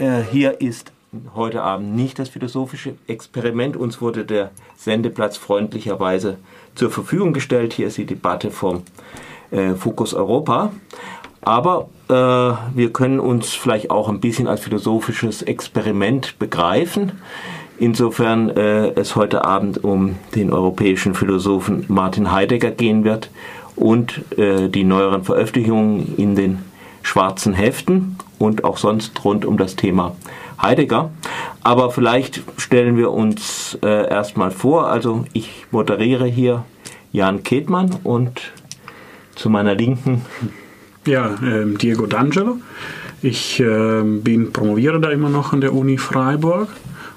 äh, hier ist heute Abend nicht das philosophische Experiment. Uns wurde der Sendeplatz freundlicherweise zur Verfügung gestellt. Hier ist die Debatte vom äh, Fokus Europa. Aber äh, wir können uns vielleicht auch ein bisschen als philosophisches Experiment begreifen. Insofern äh, es heute Abend um den europäischen Philosophen Martin Heidegger gehen wird und äh, die neueren Veröffentlichungen in den schwarzen Heften und auch sonst rund um das Thema Heidegger. Aber vielleicht stellen wir uns äh, erstmal vor, also ich moderiere hier Jan Ketmann und zu meiner Linken. Ja, äh, Diego D'Angelo. Ich äh, bin promoviere da immer noch an der Uni Freiburg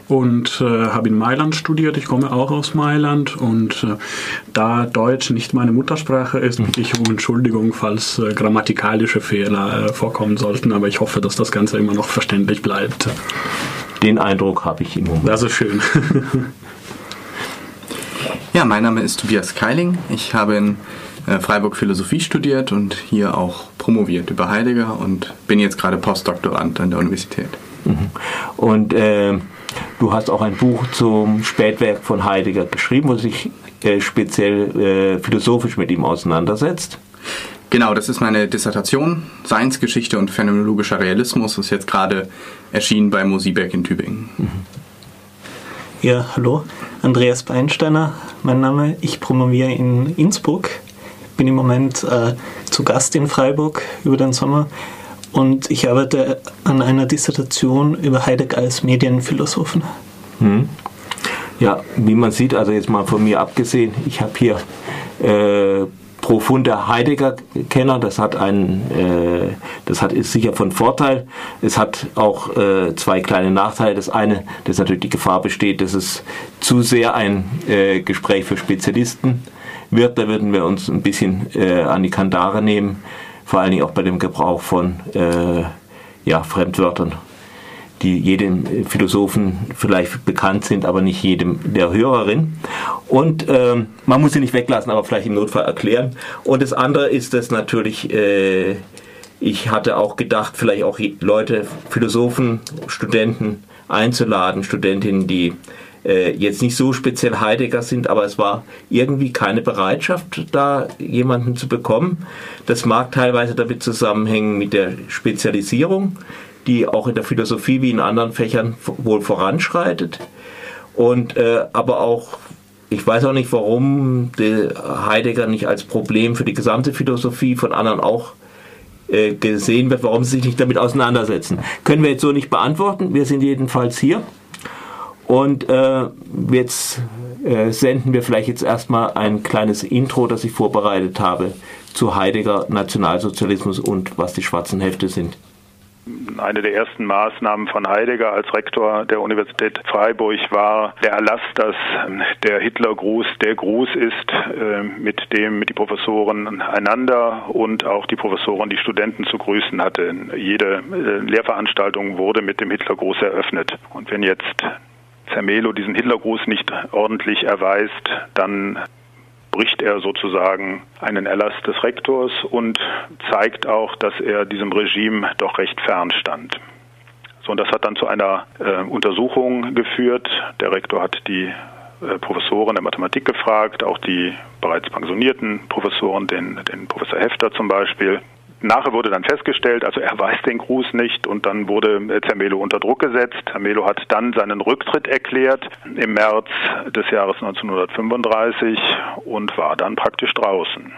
und äh, habe in Mailand studiert. Ich komme auch aus Mailand und äh, da Deutsch nicht meine Muttersprache ist, bitte ich um Entschuldigung, falls äh, grammatikalische Fehler äh, vorkommen sollten, aber ich hoffe, dass das Ganze immer noch verständlich bleibt. Den Eindruck habe ich im Moment. Das ist schön. ja, mein Name ist Tobias Keiling. Ich habe in äh, Freiburg Philosophie studiert und hier auch promoviert über Heidegger und bin jetzt gerade Postdoktorand an der Universität. Mhm. Und äh, du hast auch ein Buch zum Spätwerk von Heidegger geschrieben, wo sich äh, speziell äh, philosophisch mit ihm auseinandersetzt. Genau, das ist meine Dissertation. Seinsgeschichte und phänomenologischer Realismus ist jetzt gerade erschienen bei Mosieberg in Tübingen. Mhm. Ja, hallo, Andreas Beinsteiner, mein Name. Ich promoviere in Innsbruck bin im Moment äh, zu Gast in Freiburg über den Sommer und ich arbeite an einer Dissertation über Heidegger als Medienphilosophen. Hm. Ja, wie man sieht, also jetzt mal von mir abgesehen, ich habe hier äh, profunde Heidegger-Kenner, das hat einen, äh, das hat ist sicher von Vorteil. Es hat auch äh, zwei kleine Nachteile. Das eine, dass natürlich die Gefahr besteht, dass es zu sehr ein äh, Gespräch für Spezialisten wird. Da würden wir uns ein bisschen äh, an die Kandare nehmen, vor allen Dingen auch bei dem Gebrauch von äh, ja, Fremdwörtern, die jedem Philosophen vielleicht bekannt sind, aber nicht jedem der Hörerin. Und ähm, man muss sie nicht weglassen, aber vielleicht im Notfall erklären. Und das andere ist, dass natürlich äh, ich hatte auch gedacht, vielleicht auch Leute, Philosophen, Studenten einzuladen, Studentinnen, die jetzt nicht so speziell Heidegger sind, aber es war irgendwie keine Bereitschaft, da jemanden zu bekommen. Das mag teilweise damit zusammenhängen mit der Spezialisierung, die auch in der Philosophie wie in anderen Fächern wohl voranschreitet. Und äh, aber auch ich weiß auch nicht, warum Heidegger nicht als Problem für die gesamte Philosophie von anderen auch äh, gesehen wird, warum sie sich nicht damit auseinandersetzen. Können wir jetzt so nicht beantworten. Wir sind jedenfalls hier. Und äh, jetzt äh, senden wir vielleicht jetzt erstmal ein kleines Intro, das ich vorbereitet habe zu Heidegger, Nationalsozialismus und was die schwarzen Hefte sind. Eine der ersten Maßnahmen von Heidegger als Rektor der Universität Freiburg war der Erlass, dass der Hitlergruß der Gruß ist, äh, mit dem die Professoren einander und auch die Professoren die Studenten zu grüßen hatten. Jede äh, Lehrveranstaltung wurde mit dem Hitlergruß eröffnet. Und wenn jetzt Zermelo diesen Hitlergruß nicht ordentlich erweist, dann bricht er sozusagen einen Erlass des Rektors und zeigt auch, dass er diesem Regime doch recht fern stand. So, und das hat dann zu einer äh, Untersuchung geführt. Der Rektor hat die äh, Professoren der Mathematik gefragt, auch die bereits pensionierten Professoren, den, den Professor Hefter zum Beispiel. Nachher wurde dann festgestellt, also er weiß den Gruß nicht und dann wurde Zermelo unter Druck gesetzt. Zermelo hat dann seinen Rücktritt erklärt im März des Jahres 1935 und war dann praktisch draußen.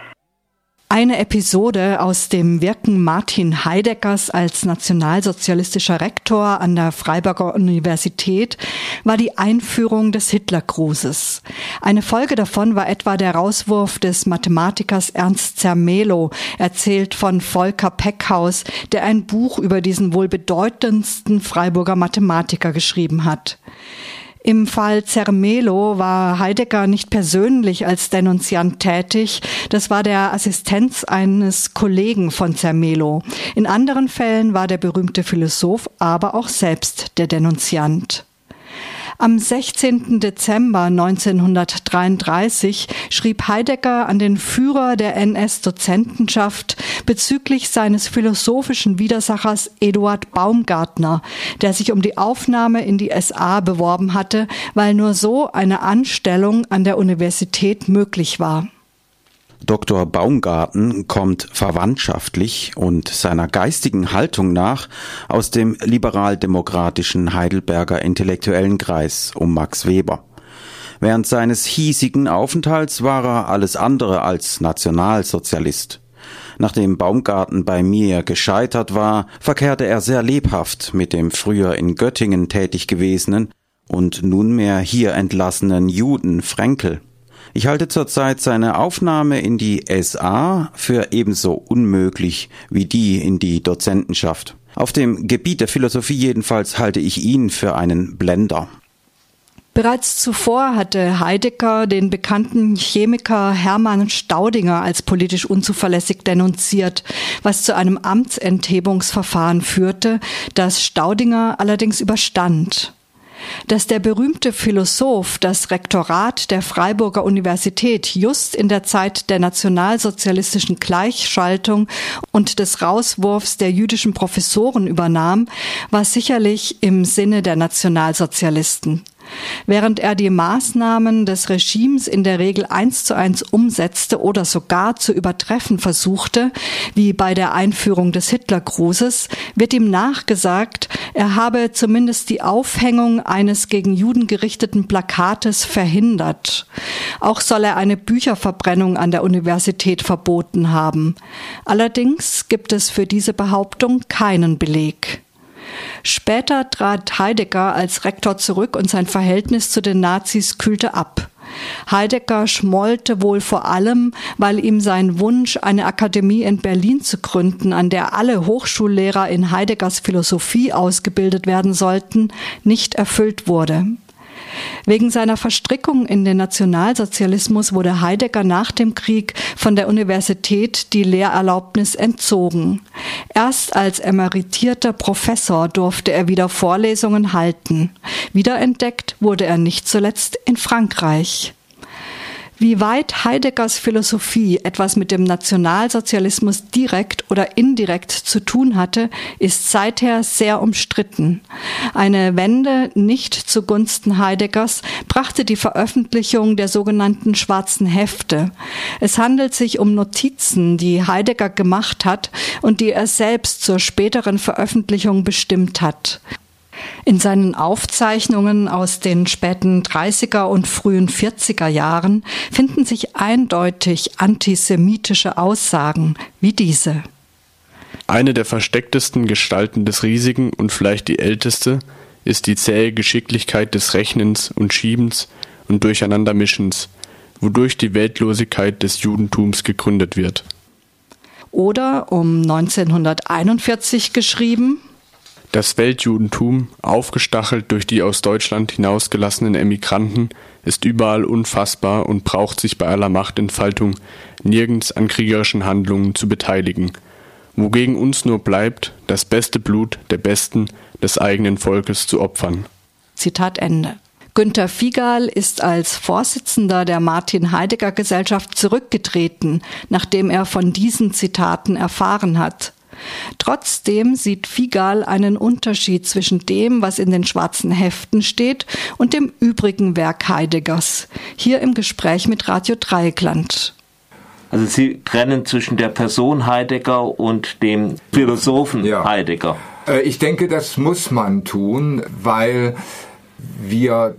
Eine Episode aus dem Wirken Martin Heideggers als nationalsozialistischer Rektor an der Freiburger Universität war die Einführung des Hitlergrußes. Eine Folge davon war etwa der Rauswurf des Mathematikers Ernst Zermelo, erzählt von Volker Peckhaus, der ein Buch über diesen wohl bedeutendsten Freiburger Mathematiker geschrieben hat. Im Fall Zermelo war Heidegger nicht persönlich als Denunziant tätig. Das war der Assistenz eines Kollegen von Zermelo. In anderen Fällen war der berühmte Philosoph aber auch selbst der Denunziant. Am 16. Dezember 1933 schrieb Heidegger an den Führer der NS-Dozentenschaft bezüglich seines philosophischen Widersachers Eduard Baumgartner, der sich um die Aufnahme in die SA beworben hatte, weil nur so eine Anstellung an der Universität möglich war. Dr. Baumgarten kommt verwandtschaftlich und seiner geistigen Haltung nach aus dem liberaldemokratischen Heidelberger intellektuellen Kreis um Max Weber. Während seines hiesigen Aufenthalts war er alles andere als Nationalsozialist. Nachdem Baumgarten bei mir gescheitert war, verkehrte er sehr lebhaft mit dem früher in Göttingen tätig gewesenen und nunmehr hier entlassenen Juden Frenkel. Ich halte zurzeit seine Aufnahme in die SA für ebenso unmöglich wie die in die Dozentenschaft. Auf dem Gebiet der Philosophie jedenfalls halte ich ihn für einen Blender. Bereits zuvor hatte Heidegger den bekannten Chemiker Hermann Staudinger als politisch unzuverlässig denunziert, was zu einem Amtsenthebungsverfahren führte, das Staudinger allerdings überstand dass der berühmte Philosoph das Rektorat der Freiburger Universität just in der Zeit der nationalsozialistischen Gleichschaltung und des Rauswurfs der jüdischen Professoren übernahm, war sicherlich im Sinne der Nationalsozialisten. Während er die Maßnahmen des Regimes in der Regel eins zu eins umsetzte oder sogar zu übertreffen versuchte, wie bei der Einführung des Hitlergrußes, wird ihm nachgesagt, er habe zumindest die Aufhängung eines gegen Juden gerichteten Plakates verhindert. Auch soll er eine Bücherverbrennung an der Universität verboten haben. Allerdings gibt es für diese Behauptung keinen Beleg. Später trat Heidegger als Rektor zurück und sein Verhältnis zu den Nazis kühlte ab. Heidegger schmollte wohl vor allem, weil ihm sein Wunsch, eine Akademie in Berlin zu gründen, an der alle Hochschullehrer in Heideggers Philosophie ausgebildet werden sollten, nicht erfüllt wurde. Wegen seiner Verstrickung in den Nationalsozialismus wurde Heidegger nach dem Krieg von der Universität die Lehrerlaubnis entzogen. Erst als emeritierter Professor durfte er wieder Vorlesungen halten. Wiederentdeckt wurde er nicht zuletzt in Frankreich. Wie weit Heideggers Philosophie etwas mit dem Nationalsozialismus direkt oder indirekt zu tun hatte, ist seither sehr umstritten. Eine Wende nicht zugunsten Heideggers brachte die Veröffentlichung der sogenannten schwarzen Hefte. Es handelt sich um Notizen, die Heidegger gemacht hat und die er selbst zur späteren Veröffentlichung bestimmt hat. In seinen Aufzeichnungen aus den späten 30er und frühen 40er Jahren finden sich eindeutig antisemitische Aussagen wie diese. Eine der verstecktesten Gestalten des Riesigen und vielleicht die älteste ist die zähe Geschicklichkeit des Rechnens und Schiebens und Durcheinandermischens, wodurch die Weltlosigkeit des Judentums gegründet wird. Oder um 1941 geschrieben, das Weltjudentum, aufgestachelt durch die aus Deutschland hinausgelassenen Emigranten, ist überall unfassbar und braucht sich bei aller Machtentfaltung nirgends an kriegerischen Handlungen zu beteiligen, wogegen uns nur bleibt, das beste Blut der Besten des eigenen Volkes zu opfern. Zitat Ende. Günter Figal ist als Vorsitzender der Martin Heidegger Gesellschaft zurückgetreten, nachdem er von diesen Zitaten erfahren hat. Trotzdem sieht Figal einen Unterschied zwischen dem, was in den schwarzen Heften steht, und dem übrigen Werk Heideggers. Hier im Gespräch mit Radio Dreieckland. Also Sie trennen zwischen der Person Heidegger und dem Philosophen ja. Heidegger. Äh, ich denke, das muss man tun, weil wir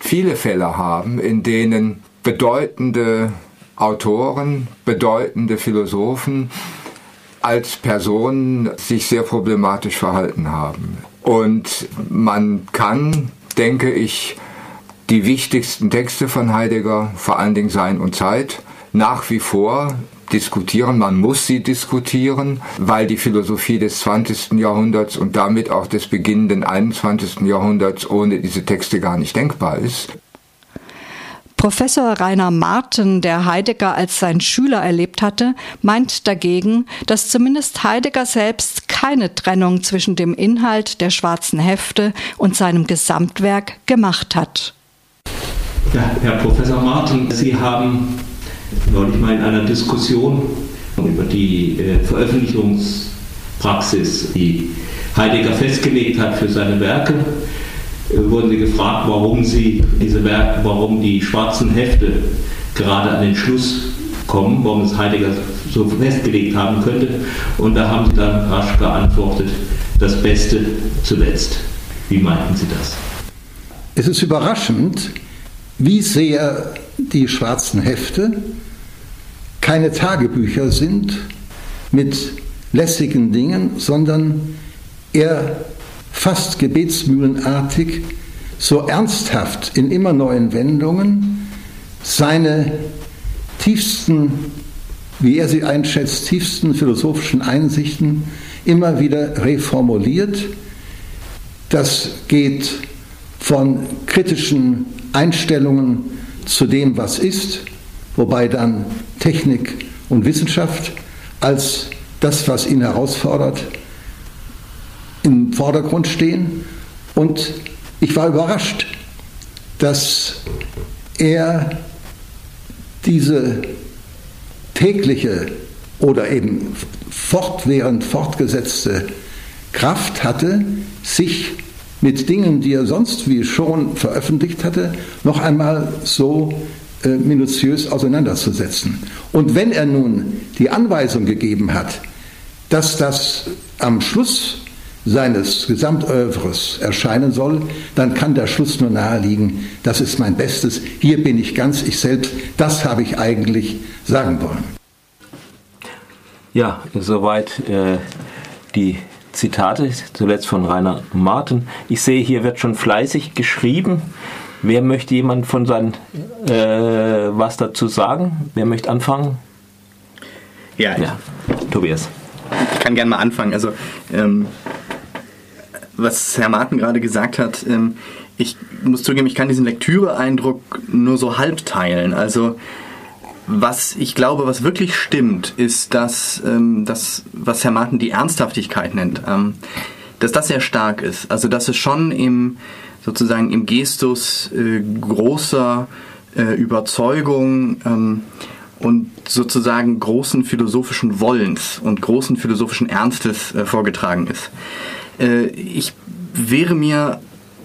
viele Fälle haben, in denen bedeutende Autoren, bedeutende Philosophen als Personen sich sehr problematisch verhalten haben. Und man kann, denke ich, die wichtigsten Texte von Heidegger, vor allen Dingen Sein und Zeit, nach wie vor diskutieren. Man muss sie diskutieren, weil die Philosophie des 20. Jahrhunderts und damit auch des beginnenden 21. Jahrhunderts ohne diese Texte gar nicht denkbar ist. Professor Rainer Marten, der Heidegger als sein Schüler erlebt hatte, meint dagegen, dass zumindest Heidegger selbst keine Trennung zwischen dem Inhalt der schwarzen Hefte und seinem Gesamtwerk gemacht hat. Ja, Herr Professor Martin, Sie haben neulich mal in einer Diskussion über die äh, Veröffentlichungspraxis, die Heidegger festgelegt hat für seine Werke, wurden Sie gefragt, warum Sie diese Werke, warum die schwarzen Hefte gerade an den Schluss kommen, warum es Heidegger so festgelegt haben könnte. Und da haben Sie dann rasch geantwortet, das Beste zuletzt. Wie meinten Sie das? Es ist überraschend, wie sehr die schwarzen Hefte keine Tagebücher sind mit lässigen Dingen, sondern eher fast gebetsmühlenartig, so ernsthaft in immer neuen Wendungen seine tiefsten, wie er sie einschätzt, tiefsten philosophischen Einsichten immer wieder reformuliert. Das geht von kritischen Einstellungen zu dem, was ist, wobei dann Technik und Wissenschaft als das, was ihn herausfordert, im Vordergrund stehen. Und ich war überrascht, dass er diese tägliche oder eben fortwährend fortgesetzte Kraft hatte, sich mit Dingen, die er sonst wie schon veröffentlicht hatte, noch einmal so äh, minutiös auseinanderzusetzen. Und wenn er nun die Anweisung gegeben hat, dass das am Schluss seines Gesamtövres erscheinen soll, dann kann der Schluss nur naheliegen, das ist mein Bestes, hier bin ich ganz ich selbst, das habe ich eigentlich sagen wollen. Ja, soweit äh, die Zitate, zuletzt von Rainer Martin. Ich sehe, hier wird schon fleißig geschrieben. Wer möchte jemand von seinen äh, was dazu sagen? Wer möchte anfangen? Ja, ja. Tobias. Ich kann gerne mal anfangen. Also ähm, was Herr Martin gerade gesagt hat, ähm, ich muss zugeben, ich kann diesen Lektüre-Eindruck nur so halb teilen. Also was ich glaube, was wirklich stimmt, ist, dass ähm, das, was Herr Martin die Ernsthaftigkeit nennt, ähm, dass das sehr stark ist. Also dass es schon im sozusagen im Gestus äh, großer äh, Überzeugung ähm, und sozusagen großen philosophischen Wollens und großen philosophischen Ernstes äh, vorgetragen ist. Äh, ich wäre mir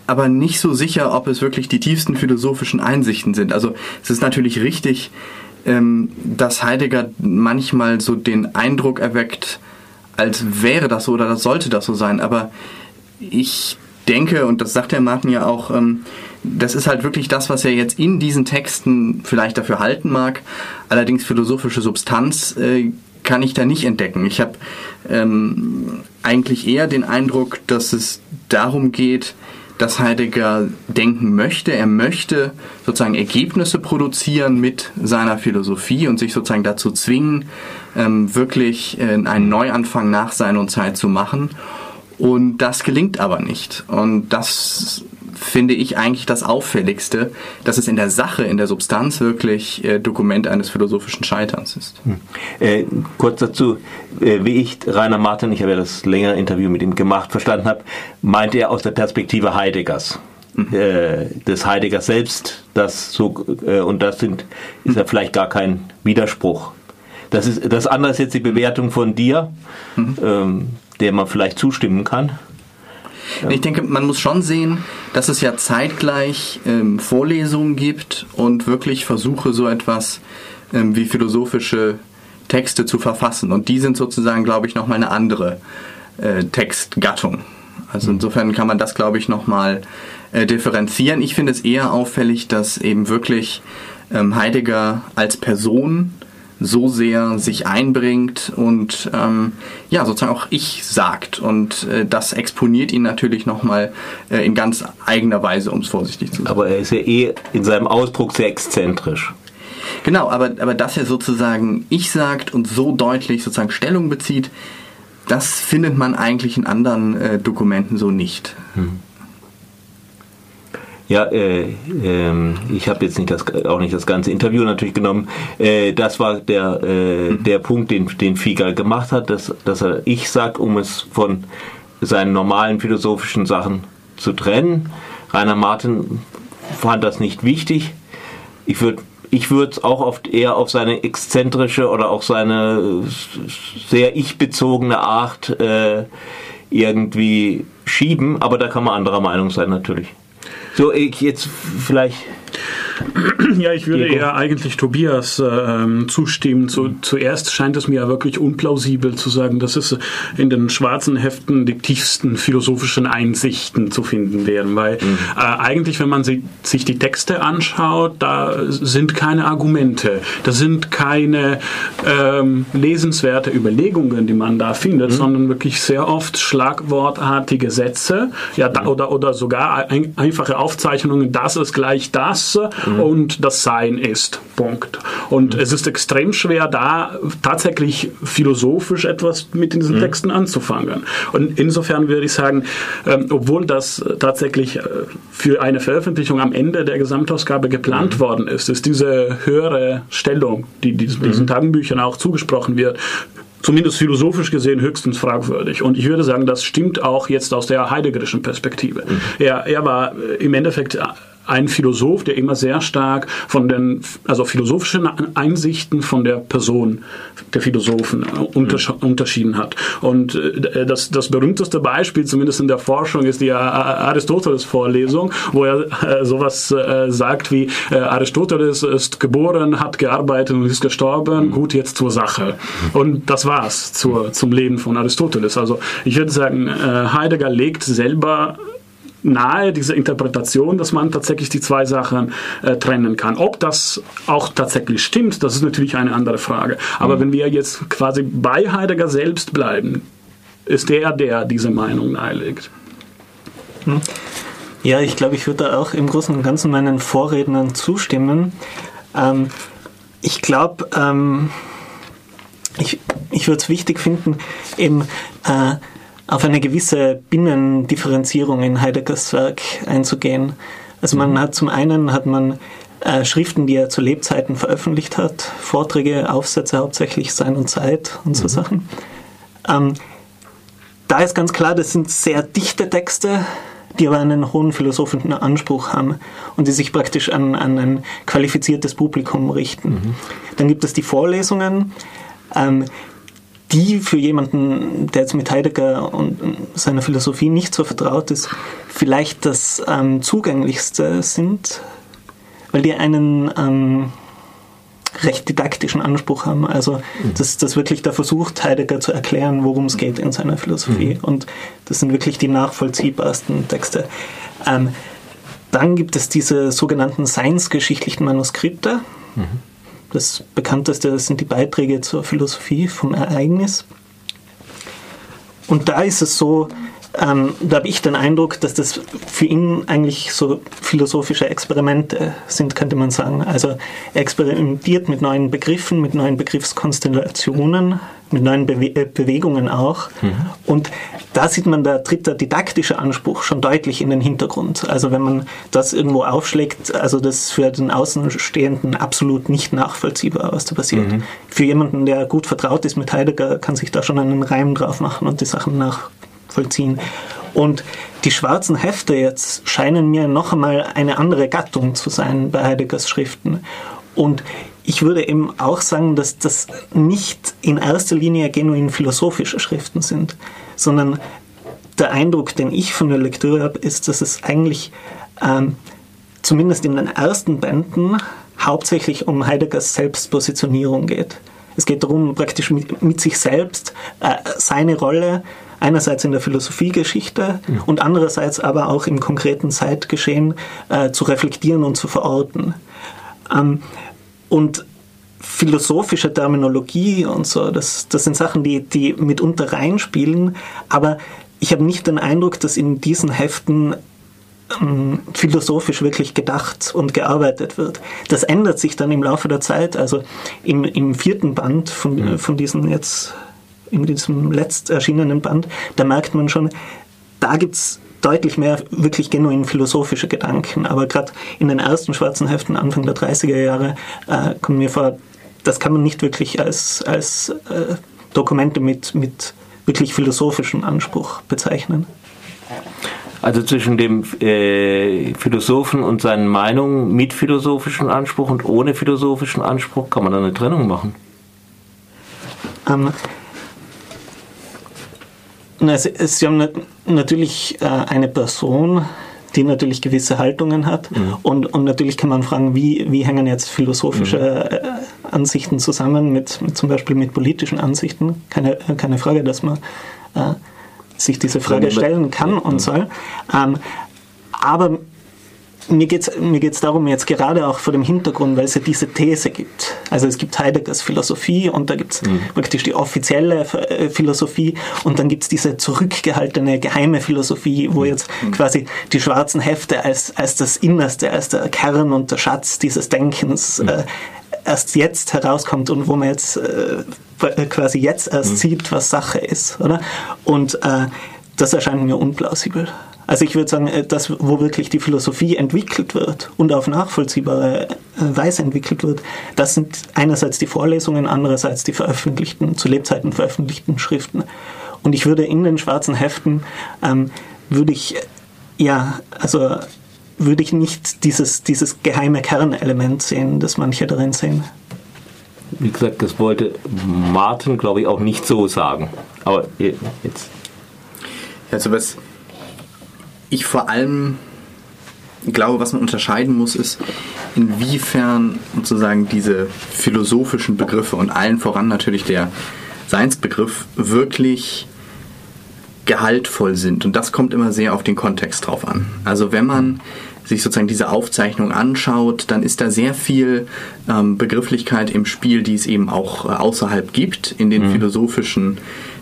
aber nicht so sicher, ob es wirklich die tiefsten philosophischen Einsichten sind. Also es ist natürlich richtig, ähm, dass Heidegger manchmal so den Eindruck erweckt, als wäre das so oder das sollte das so sein. Aber ich denke, und das sagt der Martin ja auch, ähm, das ist halt wirklich das, was er jetzt in diesen Texten vielleicht dafür halten mag. Allerdings philosophische Substanz äh, kann ich da nicht entdecken. Ich habe ähm, eigentlich eher den Eindruck, dass es darum geht, dass Heidegger denken möchte. Er möchte sozusagen Ergebnisse produzieren mit seiner Philosophie und sich sozusagen dazu zwingen, ähm, wirklich äh, einen Neuanfang nach seiner Zeit zu machen. Und das gelingt aber nicht. Und das finde ich eigentlich das Auffälligste, dass es in der Sache, in der Substanz wirklich äh, Dokument eines philosophischen Scheiterns ist. Hm. Äh, kurz dazu, äh, wie ich Rainer Martin, ich habe ja das längere Interview mit ihm gemacht, verstanden habe, meinte er aus der Perspektive Heideggers. Mhm. Äh, des Heideggers selbst, das so, äh, und das sind, ist mhm. ja vielleicht gar kein Widerspruch. Das ist das andere ist jetzt die Bewertung von dir, mhm. ähm, der man vielleicht zustimmen kann. Ja. Ich denke, man muss schon sehen, dass es ja zeitgleich ähm, Vorlesungen gibt und wirklich Versuche, so etwas ähm, wie philosophische Texte zu verfassen. Und die sind sozusagen, glaube ich, nochmal eine andere äh, Textgattung. Also insofern kann man das, glaube ich, nochmal äh, differenzieren. Ich finde es eher auffällig, dass eben wirklich ähm, Heidegger als Person so sehr sich einbringt und ähm, ja sozusagen auch ich sagt und äh, das exponiert ihn natürlich nochmal äh, in ganz eigener Weise, um es vorsichtig zu sagen. Aber er ist ja eh in seinem Ausdruck sehr exzentrisch. Genau, aber, aber dass er sozusagen ich sagt und so deutlich sozusagen Stellung bezieht, das findet man eigentlich in anderen äh, Dokumenten so nicht. Hm. Ja, äh, äh, ich habe jetzt nicht das, auch nicht das ganze Interview natürlich genommen. Äh, das war der, äh, der Punkt, den, den Figal gemacht hat, dass, dass er ich sagt, um es von seinen normalen philosophischen Sachen zu trennen. Rainer Martin fand das nicht wichtig. Ich würde ich würde es auch oft eher auf seine exzentrische oder auch seine sehr ich-bezogene Art äh, irgendwie schieben, aber da kann man anderer Meinung sein natürlich. So, ich jetzt vielleicht Ja, ich würde eher eigentlich Tobias äh, zustimmen. Zu, zuerst scheint es mir ja wirklich unplausibel zu sagen, dass es in den schwarzen Heften die tiefsten philosophischen Einsichten zu finden wären. Weil mhm. äh, eigentlich, wenn man sich, sich die Texte anschaut, da sind keine Argumente, da sind keine ähm, lesenswerte Überlegungen, die man da findet, mhm. sondern wirklich sehr oft schlagwortartige Sätze ja, da, mhm. oder, oder sogar ein, einfache Aufzeichnungen, das ist gleich das mhm. und das Sein ist. Punkt. Und mhm. es ist extrem schwer, da tatsächlich philosophisch etwas mit diesen mhm. Texten anzufangen. Und insofern würde ich sagen, ähm, obwohl das tatsächlich äh, für eine Veröffentlichung am Ende der Gesamtausgabe geplant mhm. worden ist, ist diese höhere Stellung, die diesen, diesen mhm. Tagebüchern auch zugesprochen wird, zumindest philosophisch gesehen höchstens fragwürdig. Und ich würde sagen, das stimmt auch jetzt aus der heideggerischen Perspektive. Mhm. Er, er war im Endeffekt ein Philosoph, der immer sehr stark von den, also philosophischen Einsichten von der Person der Philosophen äh, untersch mhm. unterschieden hat. Und äh, das, das berühmteste Beispiel, zumindest in der Forschung, ist die Aristoteles-Vorlesung, wo er äh, sowas sagt wie Aristoteles ist geboren, hat gearbeitet und ist gestorben, mhm. gut, jetzt zur Sache. Und das war's zur, zum Leben von Aristoteles. Also ich würde sagen, Heidegger legt selber nahe, diese Interpretation, dass man tatsächlich die zwei Sachen äh, trennen kann. Ob das auch tatsächlich stimmt, das ist natürlich eine andere Frage. Aber mhm. wenn wir jetzt quasi bei Heidegger selbst bleiben, ist der, der diese Meinung nahelegt. Mhm. Ja, ich glaube, ich würde da auch im Großen und Ganzen meinen Vorrednern zustimmen. Ähm, ich glaube, ähm, ich, ich würde es wichtig finden, eben äh, auf eine gewisse Binnendifferenzierung in Heideggers Werk einzugehen. Also man mhm. hat zum einen hat man äh, Schriften, die er zu Lebzeiten veröffentlicht hat, Vorträge, Aufsätze hauptsächlich Sein und Zeit und so mhm. Sachen. Ähm, da ist ganz klar, das sind sehr dichte Texte, die aber einen hohen philosophischen Anspruch haben und die sich praktisch an, an ein qualifiziertes Publikum richten. Mhm. Dann gibt es die Vorlesungen, ähm, die für jemanden, der jetzt mit Heidegger und seiner Philosophie nicht so vertraut ist, vielleicht das ähm, zugänglichste sind, weil die einen ähm, recht didaktischen Anspruch haben. Also mhm. dass das wirklich der versucht, Heidegger zu erklären, worum es geht in seiner Philosophie. Mhm. Und das sind wirklich die nachvollziehbarsten Texte. Ähm, dann gibt es diese sogenannten seinsgeschichtlichen Manuskripte. Mhm das bekannteste sind die Beiträge zur Philosophie vom Ereignis. Und da ist es so, ähm, da habe ich den Eindruck, dass das für ihn eigentlich so philosophische Experimente sind, könnte man sagen. Also er experimentiert mit neuen Begriffen, mit neuen Begriffskonstellationen, mit neuen Bewe äh, Bewegungen auch. Mhm. Und da sieht man, da tritt der didaktische Anspruch schon deutlich in den Hintergrund. Also wenn man das irgendwo aufschlägt, also das ist für den Außenstehenden absolut nicht nachvollziehbar, was da passiert. Mhm. Für jemanden, der gut vertraut ist mit Heidegger, kann sich da schon einen Reim drauf machen und die Sachen nachvollziehen. Und die schwarzen Hefte jetzt scheinen mir noch einmal eine andere Gattung zu sein bei Heideggers Schriften. Und ich würde eben auch sagen, dass das nicht in erster Linie genuin philosophische Schriften sind, sondern der Eindruck, den ich von der Lektüre habe, ist, dass es eigentlich ähm, zumindest in den ersten Bänden hauptsächlich um Heideggers Selbstpositionierung geht. Es geht darum, praktisch mit, mit sich selbst äh, seine Rolle einerseits in der Philosophiegeschichte ja. und andererseits aber auch im konkreten Zeitgeschehen äh, zu reflektieren und zu verorten. Ähm, und philosophische Terminologie und so, das, das sind Sachen, die, die mitunter reinspielen, aber ich habe nicht den Eindruck, dass in diesen Heften ähm, philosophisch wirklich gedacht und gearbeitet wird. Das ändert sich dann im Laufe der Zeit. Also im, im vierten Band von, ja. von diesen jetzt, in diesem letzt erschienenen Band, da merkt man schon, da gibt es deutlich mehr wirklich genuin philosophische Gedanken. Aber gerade in den ersten schwarzen Heften Anfang der 30er Jahre äh, kommt mir vor, das kann man nicht wirklich als, als äh, Dokumente mit, mit wirklich philosophischem Anspruch bezeichnen. Also zwischen dem äh, Philosophen und seinen Meinungen mit philosophischem Anspruch und ohne philosophischen Anspruch kann man da eine Trennung machen. Ähm, na, Sie, Sie haben natürlich äh, eine Person, die natürlich gewisse Haltungen hat. Mhm. Und, und natürlich kann man fragen, wie, wie hängen jetzt philosophische mhm. Äh, Ansichten zusammen mit, mit, zum Beispiel mit politischen Ansichten. Keine, keine Frage, dass man äh, sich diese Frage stellen kann und soll. Ähm, aber mir geht es mir geht's darum, jetzt gerade auch vor dem Hintergrund, weil es ja diese These gibt. Also es gibt Heideggers Philosophie und da gibt es mhm. praktisch die offizielle äh, Philosophie und dann gibt es diese zurückgehaltene geheime Philosophie, wo mhm. jetzt mhm. quasi die schwarzen Hefte als, als das Innerste, als der Kern und der Schatz dieses Denkens mhm. äh, erst jetzt herauskommt und wo man jetzt äh, quasi jetzt erst mhm. sieht, was Sache ist. Oder? Und äh, das erscheint mir unplausibel. Also ich würde sagen, äh, das, wo wirklich die Philosophie entwickelt wird und auf nachvollziehbare äh, Weise entwickelt wird, das sind einerseits die Vorlesungen, andererseits die veröffentlichten, zu Lebzeiten veröffentlichten Schriften. Und ich würde in den schwarzen Heften, ähm, würde ich, ja, also würde ich nicht dieses, dieses geheime Kernelement sehen, das manche darin sehen. Wie gesagt, das wollte Martin, glaube ich, auch nicht so sagen. Aber jetzt. Also was ich vor allem glaube, was man unterscheiden muss, ist, inwiefern sozusagen diese philosophischen Begriffe und allen voran natürlich der Seinsbegriff wirklich gehaltvoll sind. Und das kommt immer sehr auf den Kontext drauf an. Also wenn man sich sozusagen diese Aufzeichnung anschaut, dann ist da sehr viel ähm, Begrifflichkeit im Spiel, die es eben auch äh, außerhalb gibt, in den mhm. philosophischen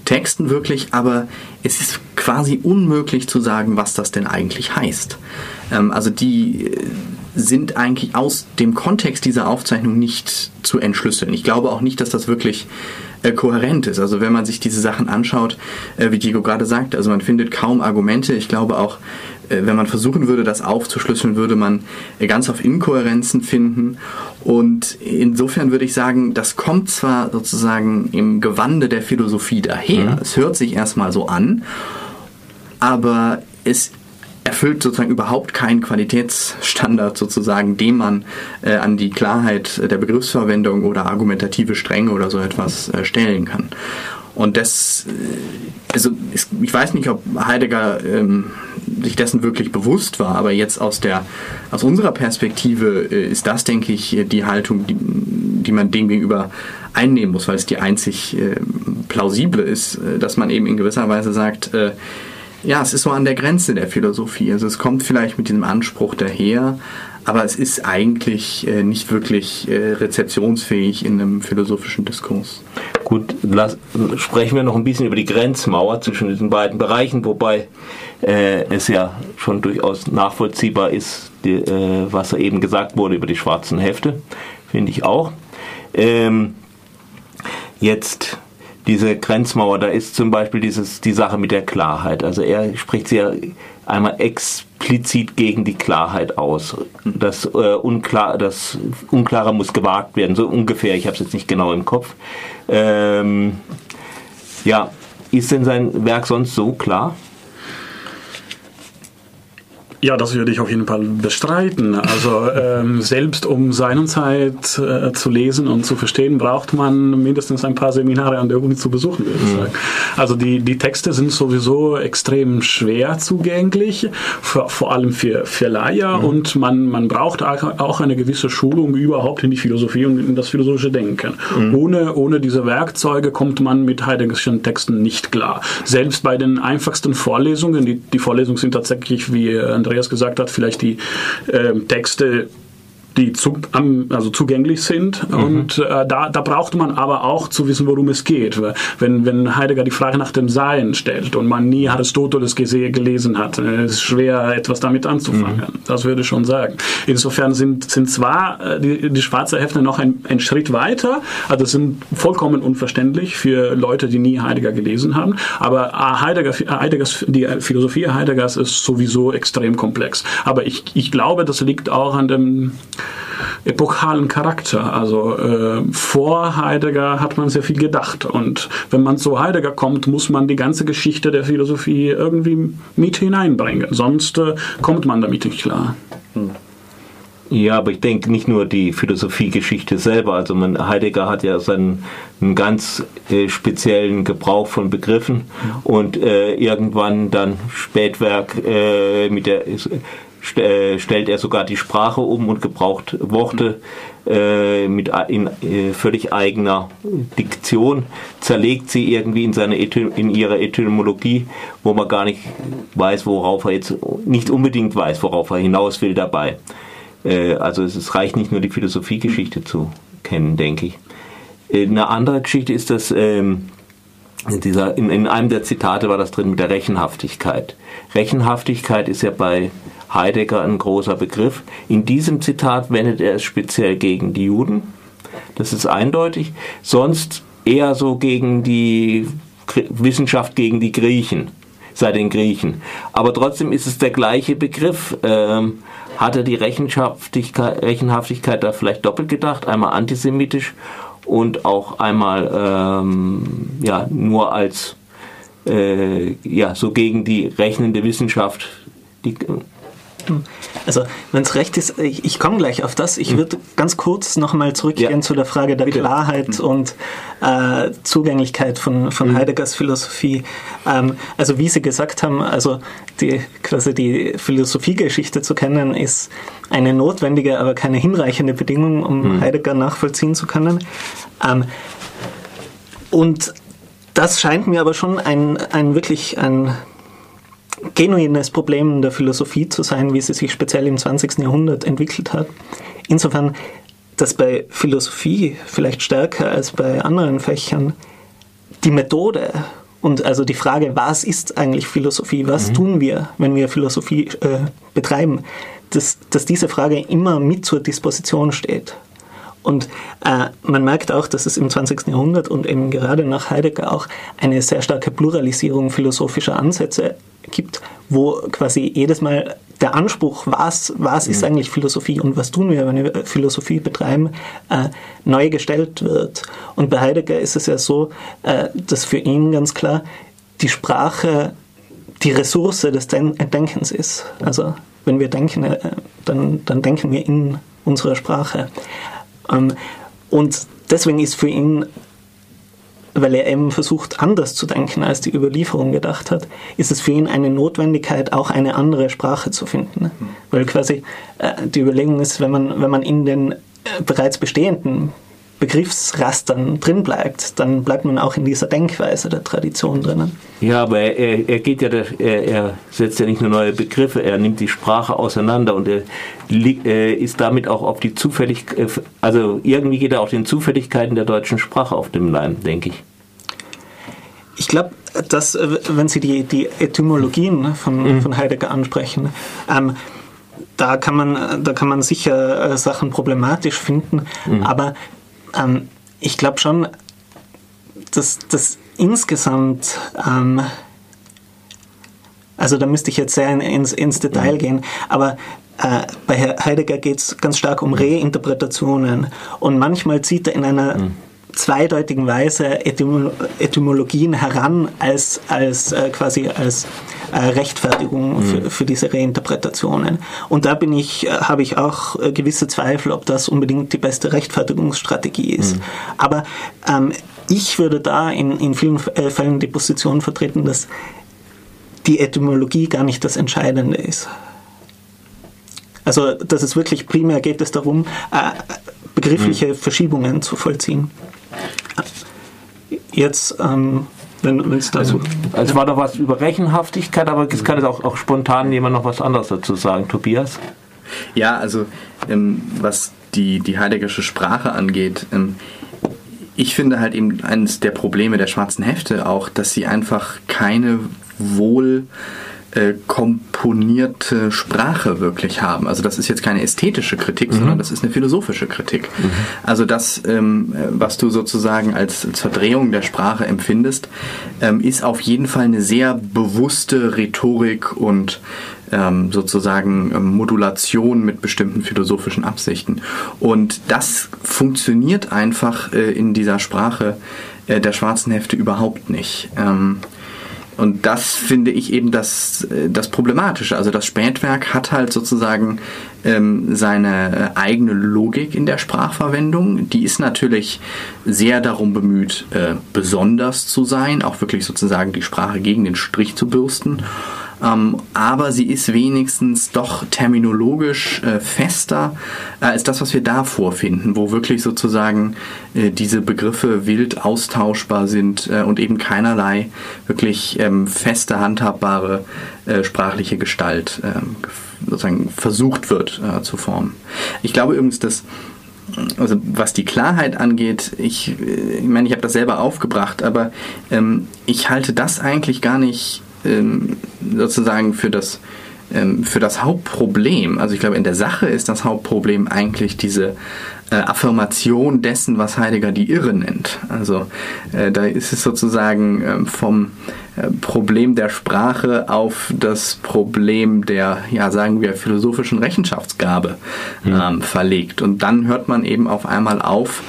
Texten wirklich, aber es ist quasi unmöglich zu sagen, was das denn eigentlich heißt. Ähm, also die äh, sind eigentlich aus dem Kontext dieser Aufzeichnung nicht zu entschlüsseln. Ich glaube auch nicht, dass das wirklich äh, kohärent ist. Also wenn man sich diese Sachen anschaut, äh, wie Diego gerade sagte, also man findet kaum Argumente. Ich glaube auch, wenn man versuchen würde, das aufzuschlüsseln, würde man äh, ganz auf Inkohärenzen finden. Und insofern würde ich sagen, das kommt zwar sozusagen im Gewande der Philosophie daher. Mhm. Es hört sich erstmal so an, aber es erfüllt sozusagen überhaupt keinen Qualitätsstandard sozusagen, den man äh, an die Klarheit der Begriffsverwendung oder argumentative Stränge oder so etwas äh, stellen kann. Und das, äh, also ich weiß nicht, ob Heidegger ähm, sich dessen wirklich bewusst war, aber jetzt aus der, aus unserer Perspektive äh, ist das, denke ich, die Haltung, die, die man dem gegenüber einnehmen muss, weil es die einzig äh, plausible ist, äh, dass man eben in gewisser Weise sagt, äh, ja, es ist so an der Grenze der Philosophie. Also es kommt vielleicht mit diesem Anspruch daher, aber es ist eigentlich äh, nicht wirklich äh, rezeptionsfähig in einem philosophischen Diskurs. Gut, lass, sprechen wir noch ein bisschen über die Grenzmauer zwischen diesen beiden Bereichen, wobei äh, es ja schon durchaus nachvollziehbar ist, die, äh, was eben gesagt wurde über die schwarzen Hefte, finde ich auch. Ähm, jetzt diese Grenzmauer, da ist zum Beispiel dieses, die Sache mit der Klarheit. Also er spricht sehr einmal explizit gegen die Klarheit aus. Das, äh, unklar, das Unklare muss gewagt werden, so ungefähr, ich habe es jetzt nicht genau im Kopf. Ähm, ja, ist denn sein Werk sonst so klar? Ja, das würde ich auf jeden Fall bestreiten. Also ähm, selbst um seinerzeit äh, zu lesen und zu verstehen, braucht man mindestens ein paar Seminare an der Uni zu besuchen, würde ich mhm. sagen. Also die, die Texte sind sowieso extrem schwer zugänglich, vor, vor allem für, für Laie mhm. und man, man braucht auch eine gewisse Schulung überhaupt in die Philosophie und in das philosophische Denken. Mhm. Ohne, ohne diese Werkzeuge kommt man mit Heideggerschen Texten nicht klar. Selbst bei den einfachsten Vorlesungen, die, die Vorlesungen sind tatsächlich, wie Andreas Andreas gesagt hat, vielleicht die äh, Texte die zu, also zugänglich sind. Mhm. Und äh, da, da braucht man aber auch zu wissen, worum es geht. Wenn, wenn Heidegger die Frage nach dem Sein stellt und man nie Aristoteles gelesen hat, äh, ist es schwer, etwas damit anzufangen. Mhm. Das würde ich schon sagen. Insofern sind, sind zwar äh, die, die schwarze Hefte noch ein, ein Schritt weiter, also sind vollkommen unverständlich für Leute, die nie Heidegger gelesen haben, aber äh, Heidegger, Heideggers, die Philosophie Heideggers ist sowieso extrem komplex. Aber ich, ich glaube, das liegt auch an dem epochalen Charakter. Also äh, vor Heidegger hat man sehr viel gedacht. Und wenn man zu Heidegger kommt, muss man die ganze Geschichte der Philosophie irgendwie mit hineinbringen. Sonst äh, kommt man damit nicht klar. Hm. Ja, aber ich denke nicht nur die Philosophiegeschichte selber. Also man, Heidegger hat ja seinen einen ganz äh, speziellen Gebrauch von Begriffen und äh, irgendwann dann Spätwerk äh, mit der äh, stellt er sogar die Sprache um und gebraucht Worte äh, mit in äh, völlig eigener Diktion, zerlegt sie irgendwie in seine in ihre Etymologie, wo man gar nicht weiß, worauf er jetzt nicht unbedingt weiß, worauf er hinaus will dabei. Äh, also es reicht nicht nur die Philosophiegeschichte zu kennen, denke ich. Äh, eine andere Geschichte ist, dass ähm, in, dieser, in, in einem der Zitate war das drin mit der Rechenhaftigkeit. Rechenhaftigkeit ist ja bei Heidegger ein großer Begriff. In diesem Zitat wendet er es speziell gegen die Juden. Das ist eindeutig. Sonst eher so gegen die Wissenschaft gegen die Griechen, sei den Griechen. Aber trotzdem ist es der gleiche Begriff. Ähm, hat er die Rechenhaftigkeit, Rechenhaftigkeit da vielleicht doppelt gedacht? Einmal antisemitisch und auch einmal ähm, ja, nur als äh, ja, so gegen die rechnende Wissenschaft, die also, wenn es recht ist, ich, ich komme gleich auf das. Ich hm. würde ganz kurz nochmal zurückgehen ja. zu der Frage der Bitte. Klarheit mhm. und äh, Zugänglichkeit von, von mhm. Heideggers Philosophie. Ähm, also, wie Sie gesagt haben, also die, quasi die Philosophiegeschichte zu kennen, ist eine notwendige, aber keine hinreichende Bedingung, um mhm. Heidegger nachvollziehen zu können. Ähm, und das scheint mir aber schon ein, ein wirklich ein genuines Problem der Philosophie zu sein, wie sie sich speziell im 20. Jahrhundert entwickelt hat. Insofern, dass bei Philosophie vielleicht stärker als bei anderen Fächern die Methode und also die Frage, was ist eigentlich Philosophie, was mhm. tun wir, wenn wir Philosophie äh, betreiben, dass, dass diese Frage immer mit zur Disposition steht. Und äh, man merkt auch, dass es im 20. Jahrhundert und eben gerade nach Heidegger auch eine sehr starke Pluralisierung philosophischer Ansätze gibt, wo quasi jedes Mal der Anspruch, was, was ist mhm. eigentlich Philosophie und was tun wir, wenn wir Philosophie betreiben, äh, neu gestellt wird. Und bei Heidegger ist es ja so, äh, dass für ihn ganz klar die Sprache die Ressource des Denkens ist. Also wenn wir denken, äh, dann, dann denken wir in unserer Sprache. Ähm, und deswegen ist für ihn, weil er eben versucht, anders zu denken, als die Überlieferung gedacht hat, ist es für ihn eine Notwendigkeit, auch eine andere Sprache zu finden. Weil quasi äh, die Überlegung ist, wenn man, wenn man in den äh, bereits bestehenden Begriffsrastern drin bleibt, dann bleibt man auch in dieser Denkweise der Tradition drinnen. Ja, aber er, er geht ja, er, er setzt ja nicht nur neue Begriffe, er nimmt die Sprache auseinander und er äh, ist damit auch auf die Zufälligkeit, äh, also irgendwie geht er auch den Zufälligkeiten der deutschen Sprache auf dem Leim, denke ich. Ich glaube, dass, äh, wenn Sie die, die Etymologien von, mhm. von Heidegger ansprechen, ähm, da kann man, da kann man sicher Sachen problematisch finden, mhm. aber ähm, ich glaube schon, dass das insgesamt, ähm, also da müsste ich jetzt sehr ins, ins Detail mhm. gehen, aber äh, bei Heidegger geht es ganz stark um Reinterpretationen und manchmal zieht er in einer mhm. zweideutigen Weise Etymologien heran als, als äh, quasi als Rechtfertigung mhm. für, für, diese Reinterpretationen. Und da bin ich, äh, habe ich auch äh, gewisse Zweifel, ob das unbedingt die beste Rechtfertigungsstrategie ist. Mhm. Aber ähm, ich würde da in, in vielen Fällen die Position vertreten, dass die Etymologie gar nicht das Entscheidende ist. Also, dass es wirklich primär geht es darum, äh, begriffliche mhm. Verschiebungen zu vollziehen. Jetzt ähm, wenn es dann. Also, also war da was über Rechenhaftigkeit, aber es kann jetzt auch, auch spontan jemand noch was anderes dazu sagen. Tobias? Ja, also ähm, was die, die Heideggersche Sprache angeht, ähm, ich finde halt eben eines der Probleme der schwarzen Hefte auch, dass sie einfach keine wohl äh, komponierte Sprache wirklich haben. Also das ist jetzt keine ästhetische Kritik, mhm. sondern das ist eine philosophische Kritik. Mhm. Also das, ähm, was du sozusagen als, als Verdrehung der Sprache empfindest, ähm, ist auf jeden Fall eine sehr bewusste Rhetorik und ähm, sozusagen ähm, Modulation mit bestimmten philosophischen Absichten. Und das funktioniert einfach äh, in dieser Sprache äh, der schwarzen Hefte überhaupt nicht. Ähm, und das finde ich eben das, äh, das Problematische. Also das Spätwerk hat halt sozusagen ähm, seine eigene Logik in der Sprachverwendung. Die ist natürlich sehr darum bemüht, äh, besonders zu sein, auch wirklich sozusagen die Sprache gegen den Strich zu bürsten. Ähm, aber sie ist wenigstens doch terminologisch äh, fester äh, als das, was wir da vorfinden, wo wirklich sozusagen äh, diese Begriffe wild austauschbar sind äh, und eben keinerlei wirklich ähm, feste, handhabbare äh, sprachliche Gestalt ähm, sozusagen versucht wird äh, zu formen. Ich glaube übrigens, dass also was die Klarheit angeht, ich, ich meine, ich habe das selber aufgebracht, aber ähm, ich halte das eigentlich gar nicht sozusagen für das, ähm, für das Hauptproblem. Also ich glaube, in der Sache ist das Hauptproblem eigentlich diese äh, Affirmation dessen, was Heidegger die Irre nennt. Also äh, da ist es sozusagen äh, vom Problem der Sprache auf das Problem der, ja, sagen wir, philosophischen Rechenschaftsgabe mhm. ähm, verlegt. Und dann hört man eben auf einmal auf,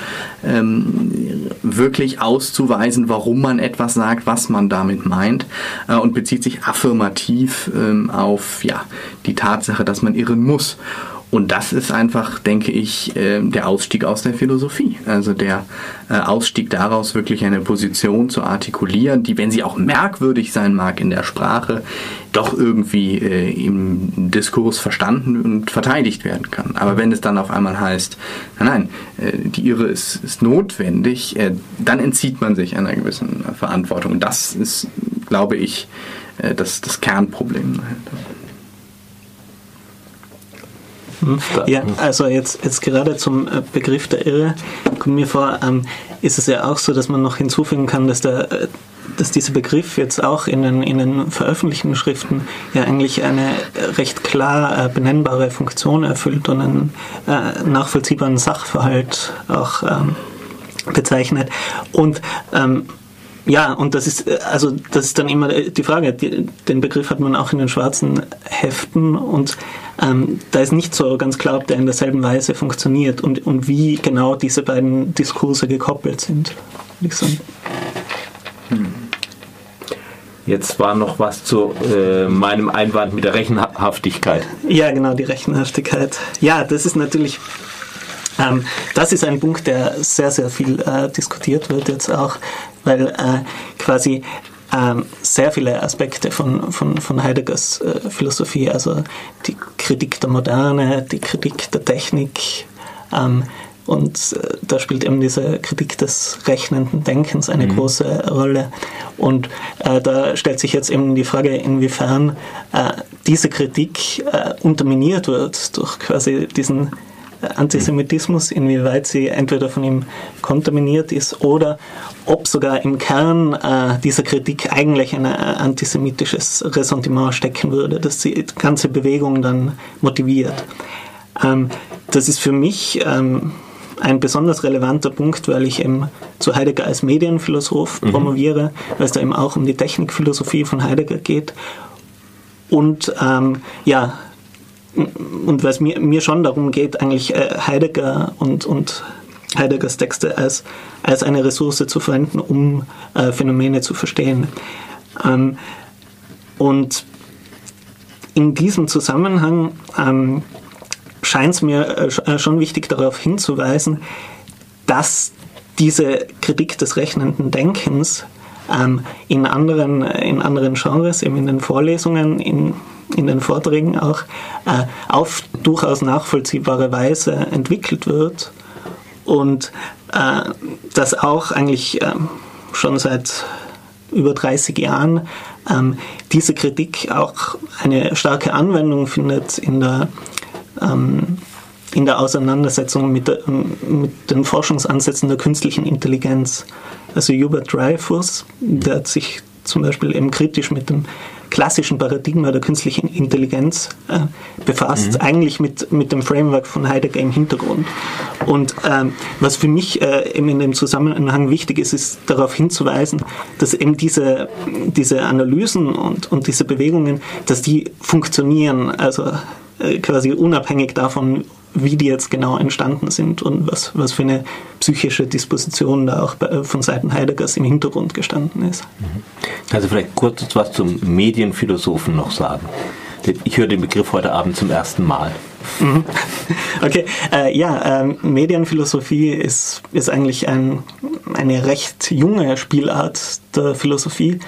ähm, wirklich auszuweisen, warum man etwas sagt, was man damit meint äh, und bezieht sich affirmativ ähm, auf ja, die Tatsache, dass man irren muss. Und das ist einfach, denke ich, äh, der Ausstieg aus der Philosophie. Also der äh, Ausstieg daraus, wirklich eine Position zu artikulieren, die, wenn sie auch merkwürdig sein mag in der Sprache, doch irgendwie äh, im Diskurs verstanden und verteidigt werden kann. Aber wenn es dann auf einmal heißt, nein, nein, die Irre ist, ist notwendig, dann entzieht man sich einer gewissen Verantwortung. Das ist, glaube ich, das, das Kernproblem. Hm? Ja, also jetzt, jetzt gerade zum äh, Begriff der Irre kommt mir vor, ähm, ist es ja auch so, dass man noch hinzufügen kann, dass der äh, dass dieser Begriff jetzt auch in den, in den veröffentlichten Schriften ja eigentlich eine recht klar äh, benennbare Funktion erfüllt und einen äh, nachvollziehbaren Sachverhalt auch ähm, bezeichnet. Und ähm, ja, und das ist äh, also das ist dann immer die Frage. Den Begriff hat man auch in den schwarzen Heften und ähm, da ist nicht so ganz klar, ob der in derselben Weise funktioniert und, und wie genau diese beiden Diskurse gekoppelt sind. Hm. Jetzt war noch was zu äh, meinem Einwand mit der Rechenhaftigkeit. Ja, genau, die Rechenhaftigkeit. Ja, das ist natürlich ähm, das ist ein Punkt, der sehr, sehr viel äh, diskutiert wird jetzt auch, weil äh, quasi ähm, sehr viele Aspekte von, von, von Heideggers äh, Philosophie, also die Kritik der Moderne, die Kritik der Technik, ähm, und äh, da spielt eben diese Kritik des rechnenden Denkens eine mhm. große Rolle. Und äh, da stellt sich jetzt eben die Frage, inwiefern äh, diese Kritik äh, unterminiert wird durch quasi diesen Antisemitismus, inwieweit sie entweder von ihm kontaminiert ist oder ob sogar im Kern äh, dieser Kritik eigentlich ein äh, antisemitisches Ressentiment stecken würde, das die ganze Bewegung dann motiviert. Ähm, das ist für mich ähm, ein besonders relevanter Punkt, weil ich eben zu Heidegger als Medienphilosoph mhm. promoviere, weil es da eben auch um die Technikphilosophie von Heidegger geht. Und ähm, ja, und es mir, mir schon darum geht, eigentlich äh, Heidegger und, und Heideggers Texte als, als eine Ressource zu verwenden, um äh, Phänomene zu verstehen. Ähm, und in diesem Zusammenhang ähm, scheint es mir äh, äh, schon wichtig darauf hinzuweisen, dass diese Kritik des rechnenden Denkens ähm, in, anderen, in anderen Genres, eben in den Vorlesungen, in in den Vorträgen auch äh, auf durchaus nachvollziehbare Weise entwickelt wird und äh, das auch eigentlich äh, schon seit über 30 Jahren ähm, diese Kritik auch eine starke Anwendung findet in der ähm, in der Auseinandersetzung mit, der, mit, den Forschungsansätzen der künstlichen Intelligenz. Also Hubert Dreyfus, der hat sich zum Beispiel eben kritisch mit dem klassischen Paradigma der künstlichen Intelligenz äh, befasst, mhm. eigentlich mit, mit dem Framework von Heidegger im Hintergrund. Und ähm, was für mich äh, eben in dem Zusammenhang wichtig ist, ist darauf hinzuweisen, dass eben diese, diese Analysen und, und diese Bewegungen, dass die funktionieren, also äh, quasi unabhängig davon, wie die jetzt genau entstanden sind und was, was für eine psychische Disposition da auch von Seiten Heideggers im Hintergrund gestanden ist. Also vielleicht kurz was zum Medienphilosophen noch sagen. Ich höre den Begriff heute Abend zum ersten Mal. Mhm. Okay, äh, ja, äh, Medienphilosophie ist, ist eigentlich ein, eine recht junge Spielart der Philosophie,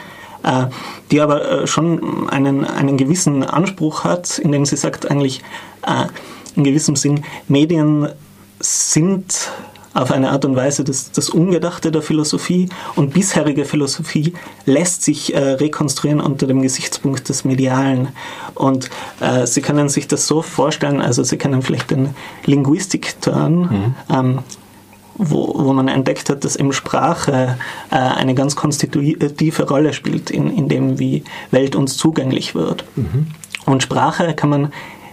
äh, die aber äh, schon einen, einen gewissen Anspruch hat, indem sie sagt eigentlich, in gewissem Sinn, Medien sind auf eine Art und Weise das, das Ungedachte der Philosophie und bisherige Philosophie lässt sich äh, rekonstruieren unter dem Gesichtspunkt des Medialen. Und äh, Sie können sich das so vorstellen, also Sie kennen vielleicht den Linguistik-Turn, mhm. ähm, wo, wo man entdeckt hat, dass eben Sprache äh, eine ganz konstitutive Rolle spielt in, in dem, wie Welt uns zugänglich wird. Mhm. Und Sprache kann man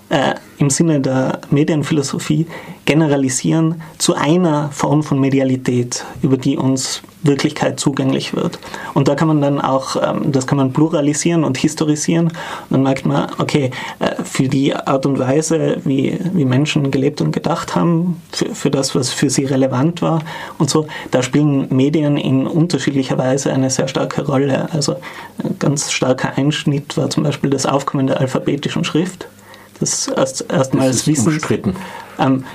äh, im Sinne der Medienphilosophie generalisieren zu einer Form von Medialität, über die uns Wirklichkeit zugänglich wird. Und da kann man dann auch, ähm, das kann man pluralisieren und historisieren. Und dann merkt man, okay, äh, für die Art und Weise, wie, wie Menschen gelebt und gedacht haben, für, für das, was für sie relevant war und so, da spielen Medien in unterschiedlicher Weise eine sehr starke Rolle. Also ein ganz starker Einschnitt war zum Beispiel das Aufkommen der alphabetischen Schrift das erst, erstmals das wissen. Umstritten. Ähm,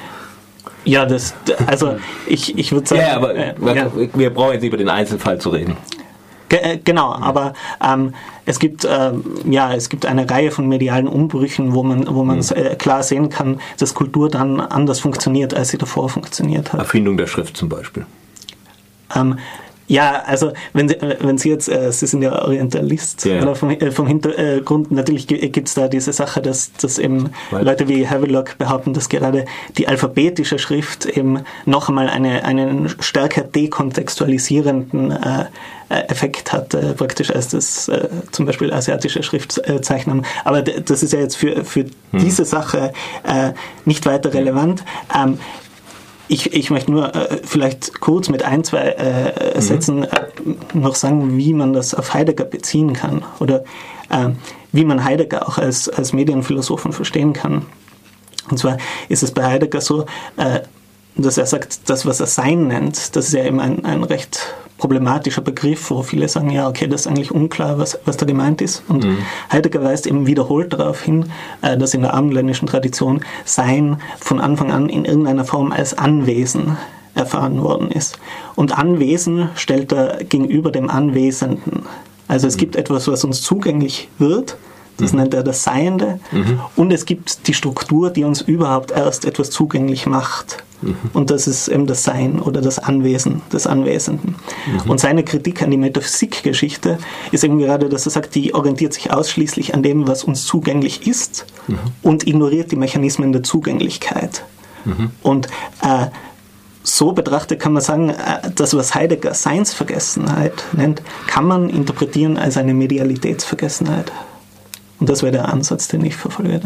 ja, das, also ich, ich würde sagen. Ja, aber äh, ja. wir brauchen jetzt über den Einzelfall zu reden. Äh, genau, aber ähm, es gibt ähm, ja es gibt eine Reihe von medialen Umbrüchen, wo man wo man mhm. äh, klar sehen kann, dass Kultur dann anders funktioniert, als sie davor funktioniert hat. Erfindung der Schrift zum Beispiel. Ähm, ja, also wenn Sie, wenn Sie jetzt, äh, Sie sind ja Orientalist, ja. Oder vom, äh, vom Hintergrund, natürlich gibt es da diese Sache, dass, dass eben Weil Leute wie Havelock behaupten, dass gerade die alphabetische Schrift eben noch einmal eine, einen stärker dekontextualisierenden äh, äh Effekt hat, äh, praktisch als das äh, zum Beispiel asiatische Schriftzeichen Aber das ist ja jetzt für, für hm. diese Sache äh, nicht weiter relevant. Ähm, ich, ich möchte nur äh, vielleicht kurz mit ein, zwei äh, mhm. Sätzen äh, noch sagen, wie man das auf Heidegger beziehen kann oder äh, wie man Heidegger auch als, als Medienphilosophen verstehen kann. Und zwar ist es bei Heidegger so, äh, dass er sagt, das, was er Sein nennt, das ist ja eben ein, ein recht problematischer Begriff, wo viele sagen, ja, okay, das ist eigentlich unklar, was, was da gemeint ist. Und mhm. Heidegger weist eben wiederholt darauf hin, äh, dass in der abendländischen Tradition Sein von Anfang an in irgendeiner Form als Anwesen erfahren worden ist. Und Anwesen stellt er gegenüber dem Anwesenden. Also es mhm. gibt etwas, was uns zugänglich wird, das mhm. nennt er das Seiende, mhm. und es gibt die Struktur, die uns überhaupt erst etwas zugänglich macht. Mhm. Und das ist eben das Sein oder das Anwesen des Anwesenden. Mhm. Und seine Kritik an die Metaphysikgeschichte ist eben gerade, dass er sagt, die orientiert sich ausschließlich an dem, was uns zugänglich ist mhm. und ignoriert die Mechanismen der Zugänglichkeit. Mhm. Und äh, so betrachtet kann man sagen, äh, das, was Heidegger Seinsvergessenheit nennt, kann man interpretieren als eine Medialitätsvergessenheit. Und das wäre der Ansatz, den ich verfolge.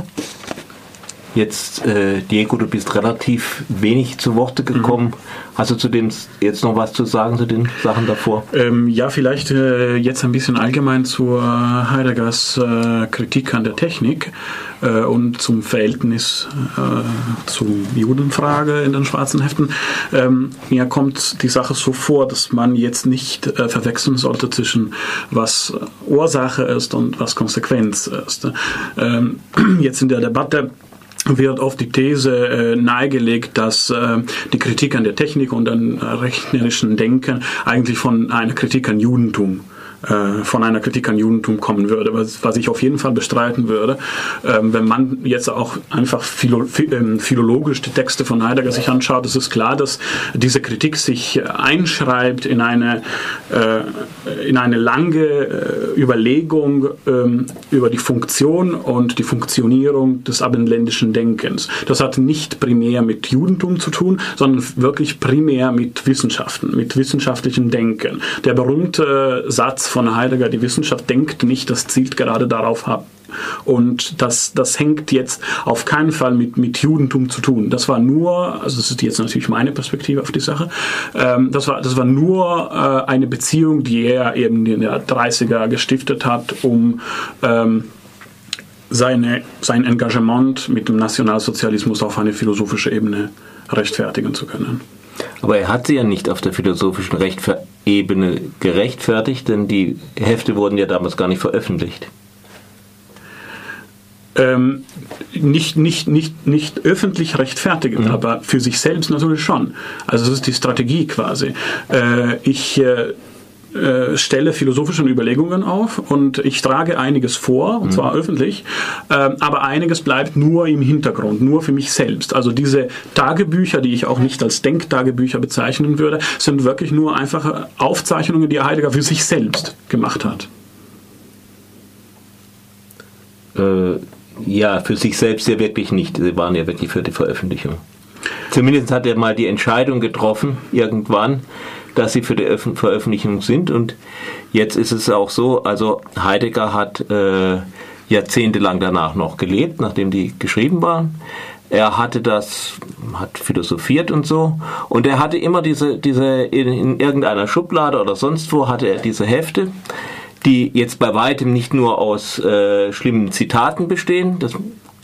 Jetzt, äh, Diego, du bist relativ wenig zu Worte gekommen. Mhm. Hast du zu dem jetzt noch was zu sagen, zu den Sachen davor? Ähm, ja, vielleicht äh, jetzt ein bisschen allgemein zur Heideggers äh, Kritik an der Technik äh, und zum Verhältnis äh, zur Judenfrage in den schwarzen Heften. Ähm, mir kommt die Sache so vor, dass man jetzt nicht äh, verwechseln sollte zwischen was Ursache ist und was Konsequenz ist. Ähm, jetzt in der Debatte wird oft die These äh, nahegelegt, dass äh, die Kritik an der Technik und an rechnerischen Denken eigentlich von einer Kritik an Judentum äh, von einer Kritik an Judentum kommen würde, was, was ich auf jeden Fall bestreiten würde. Ähm, wenn man jetzt auch einfach philo, ähm, philologisch die Texte von Heidegger sich anschaut, ist es klar, dass diese Kritik sich einschreibt in eine, äh, in eine lange äh, Überlegung ähm, über die Funktion und die Funktionierung des abendländischen Denkens. Das hat nicht primär mit Judentum zu tun, sondern wirklich primär mit Wissenschaften, mit wissenschaftlichem Denken. Der berühmte Satz von Heidegger, die Wissenschaft denkt nicht, das zielt gerade darauf ab. Und das, das hängt jetzt auf keinen Fall mit, mit Judentum zu tun. Das war nur, also das ist jetzt natürlich meine Perspektive auf die Sache, ähm, das, war, das war nur äh, eine Beziehung, die er eben in den 30er gestiftet hat, um ähm, seine, sein Engagement mit dem Nationalsozialismus auf eine philosophische Ebene rechtfertigen zu können. Aber er hat sie ja nicht auf der philosophischen Rechtfer Ebene gerechtfertigt, denn die Hefte wurden ja damals gar nicht veröffentlicht. Ähm, nicht, nicht, nicht, nicht öffentlich rechtfertigen, mhm. aber für sich selbst natürlich schon. Also das ist die Strategie quasi. Äh, ich äh, äh, stelle philosophische Überlegungen auf und ich trage einiges vor, und zwar mhm. öffentlich, äh, aber einiges bleibt nur im Hintergrund, nur für mich selbst. Also diese Tagebücher, die ich auch nicht als Denktagebücher bezeichnen würde, sind wirklich nur einfache Aufzeichnungen, die Heidegger für sich selbst gemacht hat. Äh, ja, für sich selbst ja wirklich nicht. Sie waren ja wirklich für die Veröffentlichung. Zumindest hat er mal die Entscheidung getroffen, irgendwann, dass sie für die Öf Veröffentlichung sind. Und jetzt ist es auch so, also Heidegger hat äh, jahrzehntelang danach noch gelebt, nachdem die geschrieben waren. Er hatte das, hat philosophiert und so. Und er hatte immer diese, diese in, in irgendeiner Schublade oder sonst wo hatte er diese Hefte, die jetzt bei weitem nicht nur aus äh, schlimmen Zitaten bestehen. Das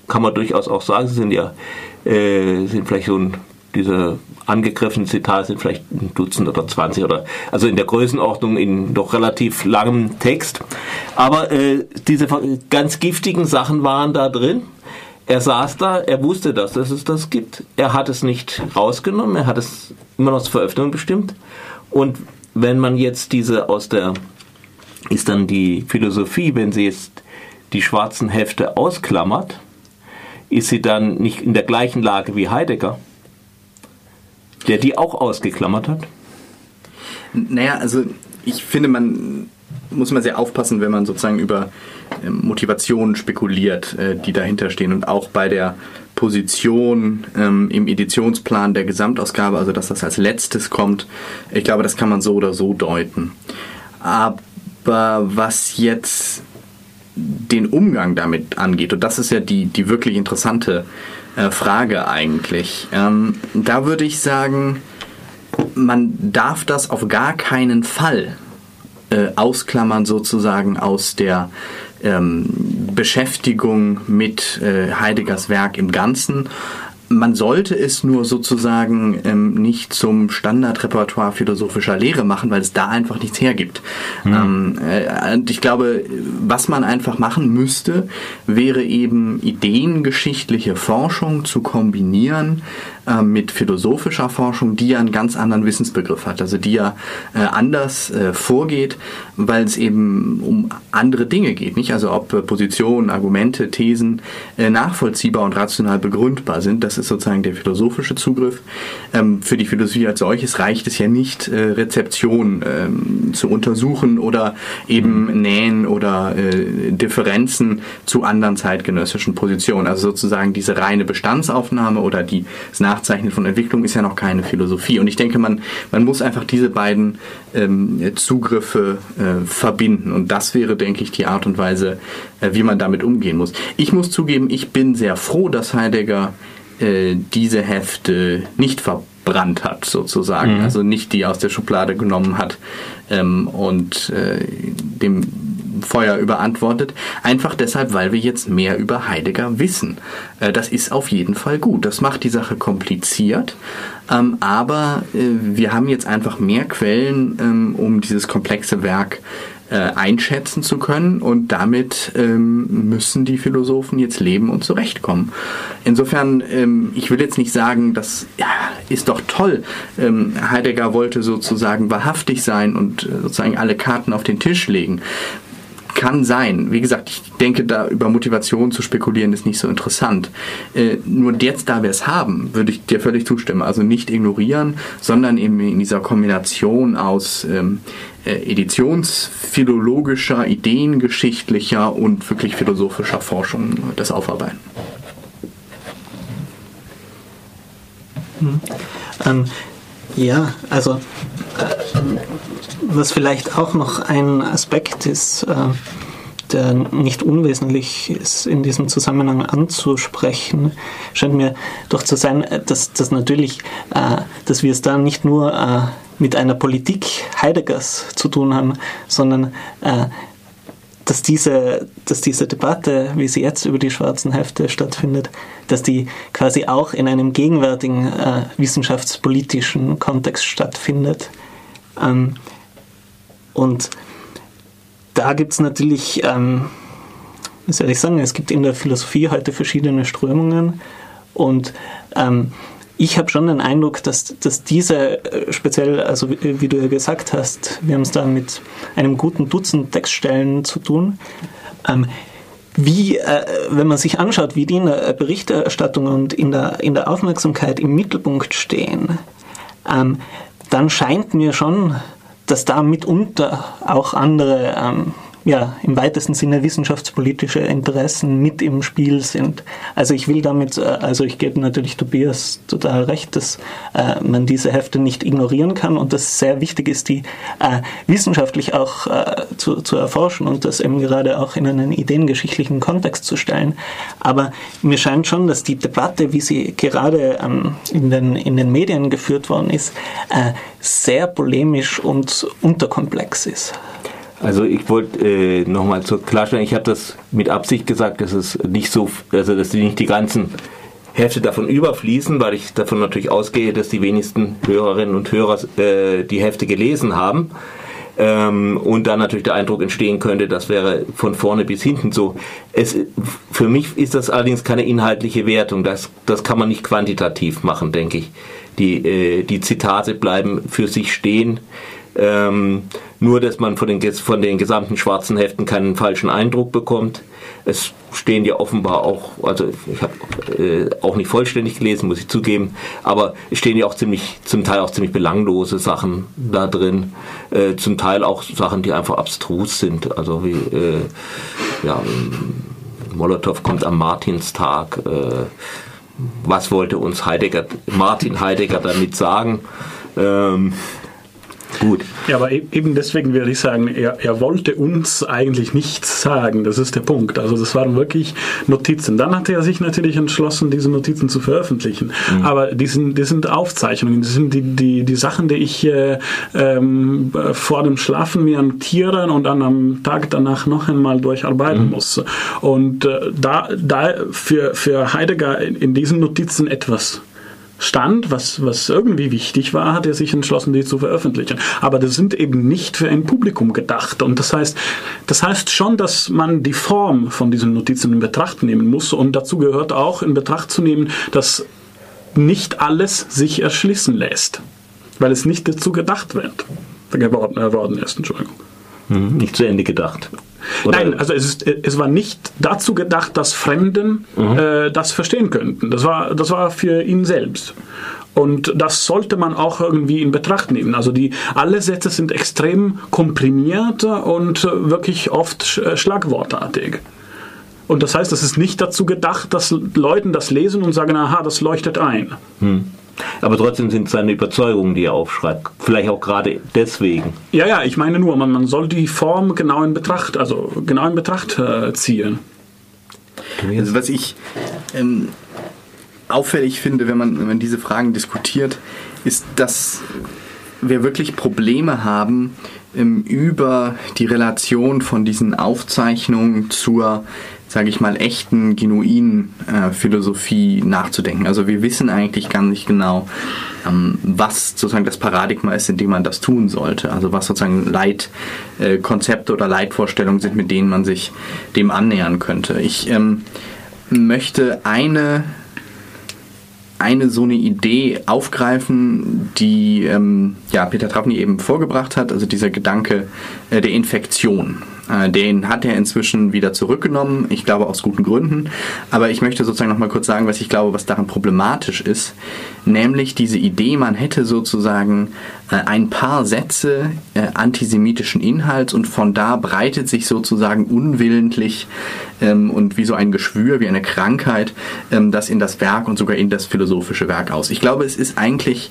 kann man durchaus auch sagen. Sie sind ja, äh, sind vielleicht so ein diese angegriffenen Zitate sind vielleicht ein Dutzend oder 20 oder also in der Größenordnung in doch relativ langem Text. Aber äh, diese ganz giftigen Sachen waren da drin. Er saß da, er wusste das, dass es das gibt. Er hat es nicht rausgenommen, er hat es immer noch zur Veröffentlichung bestimmt. Und wenn man jetzt diese aus der, ist dann die Philosophie, wenn sie jetzt die schwarzen Hefte ausklammert, ist sie dann nicht in der gleichen Lage wie Heidegger der die auch ausgeklammert hat? Naja, also ich finde, man muss man sehr aufpassen, wenn man sozusagen über ähm, Motivationen spekuliert, äh, die dahinter stehen und auch bei der Position ähm, im Editionsplan der Gesamtausgabe, also dass das als letztes kommt. Ich glaube, das kann man so oder so deuten. Aber was jetzt den Umgang damit angeht, und das ist ja die, die wirklich interessante äh, Frage eigentlich. Ähm, da würde ich sagen, man darf das auf gar keinen Fall äh, ausklammern sozusagen aus der ähm, Beschäftigung mit äh, Heideggers Werk im Ganzen man sollte es nur sozusagen ähm, nicht zum Standardrepertoire philosophischer Lehre machen, weil es da einfach nichts hergibt. Mhm. Ähm, äh, und ich glaube, was man einfach machen müsste, wäre eben ideengeschichtliche Forschung zu kombinieren äh, mit philosophischer Forschung, die ja einen ganz anderen Wissensbegriff hat, also die ja äh, anders äh, vorgeht, weil es eben um andere Dinge geht, nicht? Also ob äh, Positionen, Argumente, Thesen nachvollziehbar und rational begründbar sind, das ist sozusagen der philosophische Zugriff. Ähm, für die Philosophie als solches reicht es ja nicht, Rezeption ähm, zu untersuchen oder eben mhm. Nähen oder Differenzen zu anderen zeitgenössischen Positionen. Also sozusagen diese reine Bestandsaufnahme oder die, Nachzeichnen von Entwicklung ist ja noch keine Philosophie. Und ich denke, man, man muss einfach diese beiden ähm, Zugriffe äh, verbinden. Und das wäre, denke ich, die Art und Weise, äh, wie man damit umgehen muss. Ich muss zugeben, ich bin sehr froh, dass Heidegger äh, diese Hefte nicht verbrannt hat, sozusagen. Mhm. Also nicht die aus der Schublade genommen hat ähm, und äh, dem Feuer überantwortet. Einfach deshalb, weil wir jetzt mehr über Heidegger wissen. Äh, das ist auf jeden Fall gut. Das macht die Sache kompliziert. Ähm, aber äh, wir haben jetzt einfach mehr Quellen, ähm, um dieses komplexe Werk äh, einschätzen zu können und damit ähm, müssen die Philosophen jetzt leben und zurechtkommen. Insofern, ähm, ich will jetzt nicht sagen, das ja, ist doch toll. Ähm, Heidegger wollte sozusagen wahrhaftig sein und äh, sozusagen alle Karten auf den Tisch legen kann sein. Wie gesagt, ich denke, da über Motivation zu spekulieren ist nicht so interessant. Äh, nur jetzt, da wir es haben, würde ich dir völlig zustimmen. Also nicht ignorieren, sondern eben in dieser Kombination aus ähm, äh, editionsphilologischer, ideengeschichtlicher und wirklich philosophischer Forschung das aufarbeiten. Hm. Ähm, ja, also äh, was vielleicht auch noch ein Aspekt ist, äh, der nicht unwesentlich ist in diesem Zusammenhang anzusprechen, scheint mir doch zu sein, dass, dass natürlich, äh, dass wir es da nicht nur äh, mit einer Politik Heideggers zu tun haben, sondern äh, dass diese, dass diese Debatte, wie sie jetzt über die schwarzen Hefte stattfindet, dass die quasi auch in einem gegenwärtigen äh, wissenschaftspolitischen Kontext stattfindet. Ähm, und da gibt es natürlich, ähm, was soll ich sagen, es gibt in der Philosophie heute verschiedene Strömungen und ähm, ich habe schon den Eindruck, dass, dass diese äh, speziell, also wie, wie, du ja gesagt hast, wir haben es da mit einem guten Dutzend Textstellen zu tun. Ähm, wie, äh, wenn man sich anschaut, wie die in der Berichterstattung und in der, in der Aufmerksamkeit im Mittelpunkt stehen, ähm, dann scheint mir schon, dass da mitunter auch andere ähm, ja, im weitesten Sinne wissenschaftspolitische Interessen mit im Spiel sind. Also ich will damit, äh, also ich gebe natürlich Tobias total recht, dass äh, man diese Hefte nicht ignorieren kann und dass es sehr wichtig ist, die äh, wissenschaftlich auch äh, zu, zu erforschen und das eben gerade auch in einen ideengeschichtlichen Kontext zu stellen. Aber mir scheint schon, dass die Debatte, wie sie gerade ähm, in, den, in den Medien geführt worden ist, äh, sehr polemisch und unterkomplex ist. Also ich wollte äh, nochmal zur klarstellen, ich habe das mit Absicht gesagt, dass es nicht so, also dass nicht die ganzen Hefte davon überfließen, weil ich davon natürlich ausgehe, dass die wenigsten Hörerinnen und Hörer äh, die Hefte gelesen haben. Ähm, und dann natürlich der Eindruck entstehen könnte, das wäre von vorne bis hinten so. Es, für mich ist das allerdings keine inhaltliche Wertung. Das, das kann man nicht quantitativ machen, denke ich. Die, äh, die Zitate bleiben für sich stehen. Ähm, nur, dass man von den, von den gesamten schwarzen Heften keinen falschen Eindruck bekommt. Es stehen ja offenbar auch, also ich habe äh, auch nicht vollständig gelesen, muss ich zugeben, aber es stehen ja auch ziemlich, zum Teil auch ziemlich belanglose Sachen da drin, äh, zum Teil auch Sachen, die einfach abstrus sind, also wie, äh, ja, Molotow kommt am Martinstag, äh, was wollte uns Heidegger, Martin Heidegger damit sagen? Ähm, Gut. Ja, aber e- eben deswegen würde ich sagen, er, er wollte uns eigentlich nichts sagen. Das ist der Punkt. Also das waren wirklich Notizen. Dann hat er sich natürlich entschlossen, diese Notizen zu veröffentlichen. Mhm. Aber die sind, die sind Aufzeichnungen. Das sind die, die, die Sachen, die ich äh, ähm, vor dem Schlafen mir notiere und dann am Tag danach noch einmal durcharbeiten mhm. muss. Und äh, da, da für, für Heidegger in, in diesen Notizen etwas stand, was, was irgendwie wichtig war, hat er sich entschlossen, die zu veröffentlichen. Aber das sind eben nicht für ein Publikum gedacht. Und das heißt, das heißt schon, dass man die Form von diesen Notizen in Betracht nehmen muss. Und dazu gehört auch in Betracht zu nehmen, dass nicht alles sich erschließen lässt, weil es nicht dazu gedacht wird, geworden, äh, ist. Entschuldigung. Mhm, nicht zu Ende gedacht. Oder? Nein, also es, ist, es war nicht dazu gedacht, dass Fremden mhm. äh, das verstehen könnten. Das war, das war für ihn selbst. Und das sollte man auch irgendwie in Betracht nehmen. Also die, alle Sätze sind extrem komprimiert und wirklich oft äh, schlagwortartig. Und das heißt, es ist nicht dazu gedacht, dass Leuten das lesen und sagen, aha, das leuchtet ein. Hm. Aber trotzdem sind es seine Überzeugungen, die er aufschreibt. Vielleicht auch gerade deswegen. Ja, ja, ich meine nur, man, man soll die Form genau in Betracht, also genau in Betracht äh, ziehen. Also was ich ähm, auffällig finde, wenn man, wenn man diese Fragen diskutiert, ist, dass wir wirklich Probleme haben, ähm, über die Relation von diesen Aufzeichnungen zur sage ich mal, echten, genuinen äh, Philosophie nachzudenken. Also wir wissen eigentlich gar nicht genau, ähm, was sozusagen das Paradigma ist, in dem man das tun sollte. Also was sozusagen Leitkonzepte äh, oder Leitvorstellungen sind, mit denen man sich dem annähern könnte. Ich ähm, möchte eine eine so eine Idee aufgreifen, die ähm, ja, Peter Trapny eben vorgebracht hat, also dieser Gedanke äh, der Infektion. Äh, den hat er inzwischen wieder zurückgenommen, ich glaube aus guten Gründen. Aber ich möchte sozusagen noch mal kurz sagen, was ich glaube, was daran problematisch ist. Nämlich diese Idee, man hätte sozusagen äh, ein paar Sätze äh, antisemitischen Inhalts und von da breitet sich sozusagen unwillentlich ähm, und wie so ein Geschwür, wie eine Krankheit, ähm, das in das Werk und sogar in das philosophische Werk aus. Ich glaube, es ist eigentlich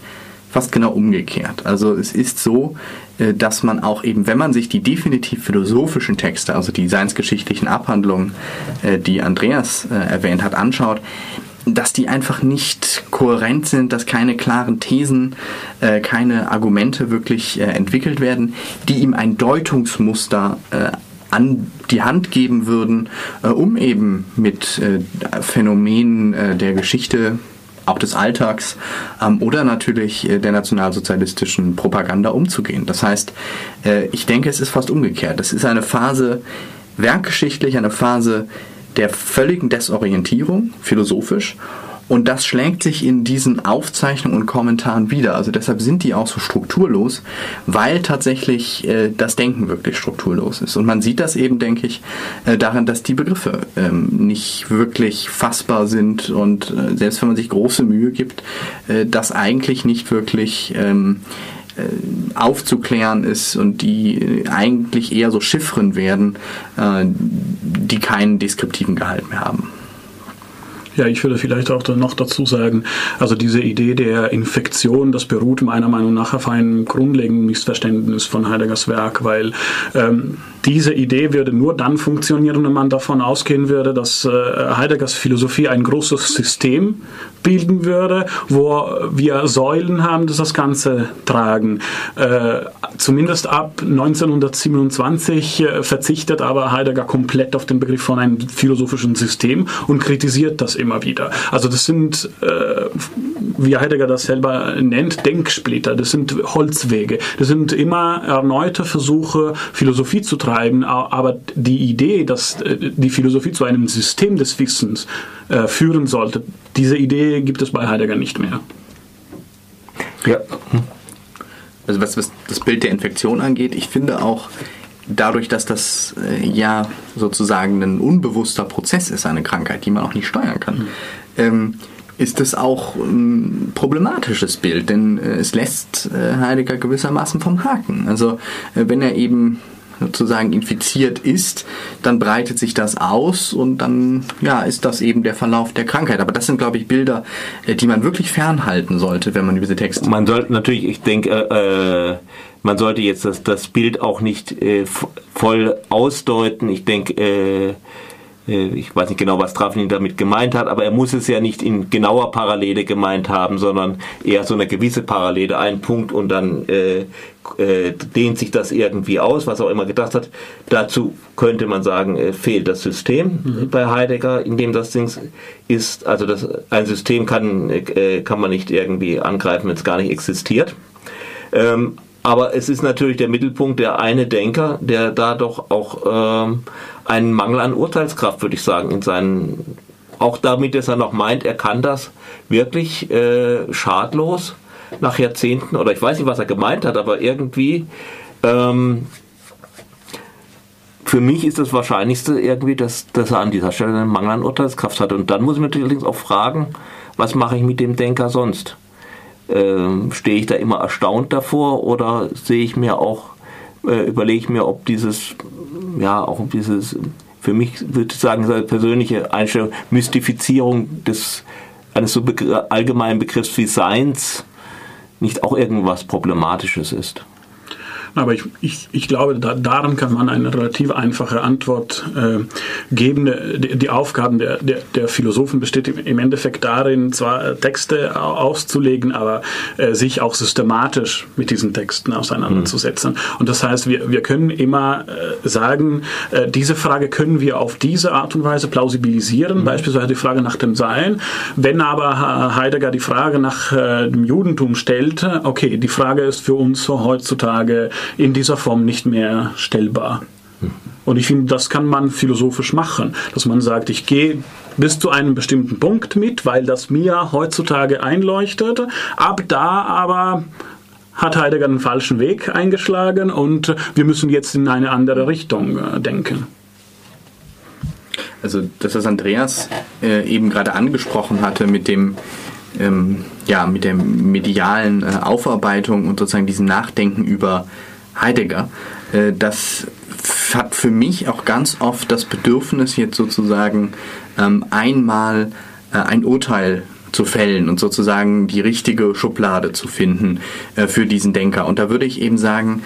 fast genau umgekehrt. Also es ist so, äh, dass man auch eben, wenn man sich die definitiv philosophischen Texte, also die seinsgeschichtlichen Abhandlungen, äh, die Andreas äh, erwähnt hat, anschaut, dass die einfach nicht kohärent sind, dass keine klaren Thesen, keine Argumente wirklich entwickelt werden, die ihm ein Deutungsmuster an die Hand geben würden, um eben mit Phänomenen der Geschichte auch des Alltags ähm, oder natürlich äh, der nationalsozialistischen Propaganda umzugehen. Das heißt, äh, ich denke, es ist fast umgekehrt. Es ist eine Phase, werkgeschichtlich eine Phase der völligen Desorientierung, philosophisch, und das schlägt sich in diesen Aufzeichnungen und Kommentaren wieder. Also deshalb sind die auch so strukturlos, weil tatsächlich äh, das Denken wirklich strukturlos ist. Und man sieht das eben, denke ich, äh, daran, dass die Begriffe ähm, nicht wirklich fassbar sind und äh, selbst wenn man sich große Mühe gibt, äh, das eigentlich nicht wirklich ähm, äh, aufzuklären ist und die äh, eigentlich eher so Chiffren werden, die keinen deskriptiven Gehalt mehr haben. Ja, ich würde vielleicht auch noch dazu sagen, also diese Idee der Infektion, das beruht meiner Meinung nach auf einem grundlegenden Missverständnis von Heideggers Werk, weil ähm, diese Idee würde nur dann funktionieren, wenn man davon ausgehen würde, dass äh, Heideggers Philosophie ein großes System bilden würde, wo wir Säulen haben, die das Ganze tragen. Äh, zumindest ab 1927 äh, verzichtet aber Heidegger komplett auf den Begriff von einem philosophischen System und kritisiert das immer wieder. Also das sind, äh, wie Heidegger das selber nennt, Denksplitter, das sind Holzwege, das sind immer erneute Versuche, Philosophie zu treiben, aber die Idee, dass äh, die Philosophie zu einem System des Wissens äh, führen sollte, diese Idee gibt es bei Heidegger nicht mehr. Ja. Also was, was das Bild der Infektion angeht, ich finde auch, dadurch, dass das äh, ja sozusagen ein unbewusster Prozess ist, eine Krankheit, die man auch nicht steuern kann, mhm. ähm, ist es auch ein problematisches Bild, denn äh, es lässt äh, Heidegger gewissermaßen vom Haken. Also äh, wenn er eben sozusagen infiziert ist, dann breitet sich das aus und dann ja, ist das eben der Verlauf der Krankheit. Aber das sind, glaube ich, Bilder, äh, die man wirklich fernhalten sollte, wenn man über diese Texte. Man sollte natürlich, ich denke, äh, man sollte jetzt das, das Bild auch nicht äh, voll ausdeuten. Ich denke, äh, äh, ich weiß nicht genau, was Trafnin damit gemeint hat, aber er muss es ja nicht in genauer Parallele gemeint haben, sondern eher so eine gewisse Parallele, ein Punkt und dann äh, äh, dehnt sich das irgendwie aus, was auch immer gedacht hat. Dazu könnte man sagen, äh, fehlt das System mhm. bei Heidegger, in dem das Ding ist. Also das, ein System kann, äh, kann man nicht irgendwie angreifen, wenn es gar nicht existiert. Ähm, aber es ist natürlich der Mittelpunkt der eine Denker, der da doch auch ähm, einen Mangel an Urteilskraft, würde ich sagen, in seinen, auch damit, dass er noch meint, er kann das wirklich äh, schadlos nach Jahrzehnten, oder ich weiß nicht, was er gemeint hat, aber irgendwie, ähm, für mich ist das Wahrscheinlichste irgendwie, dass, dass er an dieser Stelle einen Mangel an Urteilskraft hat. Und dann muss ich mich natürlich auch fragen, was mache ich mit dem Denker sonst? Ähm, stehe ich da immer erstaunt davor oder sehe ich mir auch, äh, überlege ich mir, ob dieses, ja, auch dieses, für mich würde ich sagen, persönliche Einstellung, Mystifizierung des, eines so begr allgemeinen Begriffs wie Seins nicht auch irgendwas Problematisches ist. Aber ich, ich, ich glaube, da, daran kann man eine relativ einfache Antwort äh, geben. Die, die Aufgaben der, der, der, Philosophen besteht im Endeffekt darin, zwar äh, Texte auszulegen, aber äh, sich auch systematisch mit diesen Texten auseinanderzusetzen. Mhm. Und das heißt, wir, wir können immer äh, sagen, äh, diese Frage können wir auf diese Art und Weise plausibilisieren, mhm. beispielsweise die Frage nach dem Sein. Wenn aber Heidegger die Frage nach äh, dem Judentum stellt, okay, die Frage ist für uns heutzutage in dieser Form nicht mehr stellbar. Und ich finde, das kann man philosophisch machen, dass man sagt, ich gehe bis zu einem bestimmten Punkt mit, weil das mir heutzutage einleuchtet. Ab da aber hat Heidegger einen falschen Weg eingeschlagen und wir müssen jetzt in eine andere Richtung äh, denken. Also das, was Andreas äh, eben gerade angesprochen hatte mit dem ähm, ja, mit der medialen äh, Aufarbeitung und sozusagen diesem Nachdenken über Heidegger, äh, das hat für mich auch ganz oft das Bedürfnis, jetzt sozusagen ähm, einmal äh, ein Urteil zu fällen und sozusagen die richtige Schublade zu finden äh, für diesen Denker. Und da würde ich eben sagen,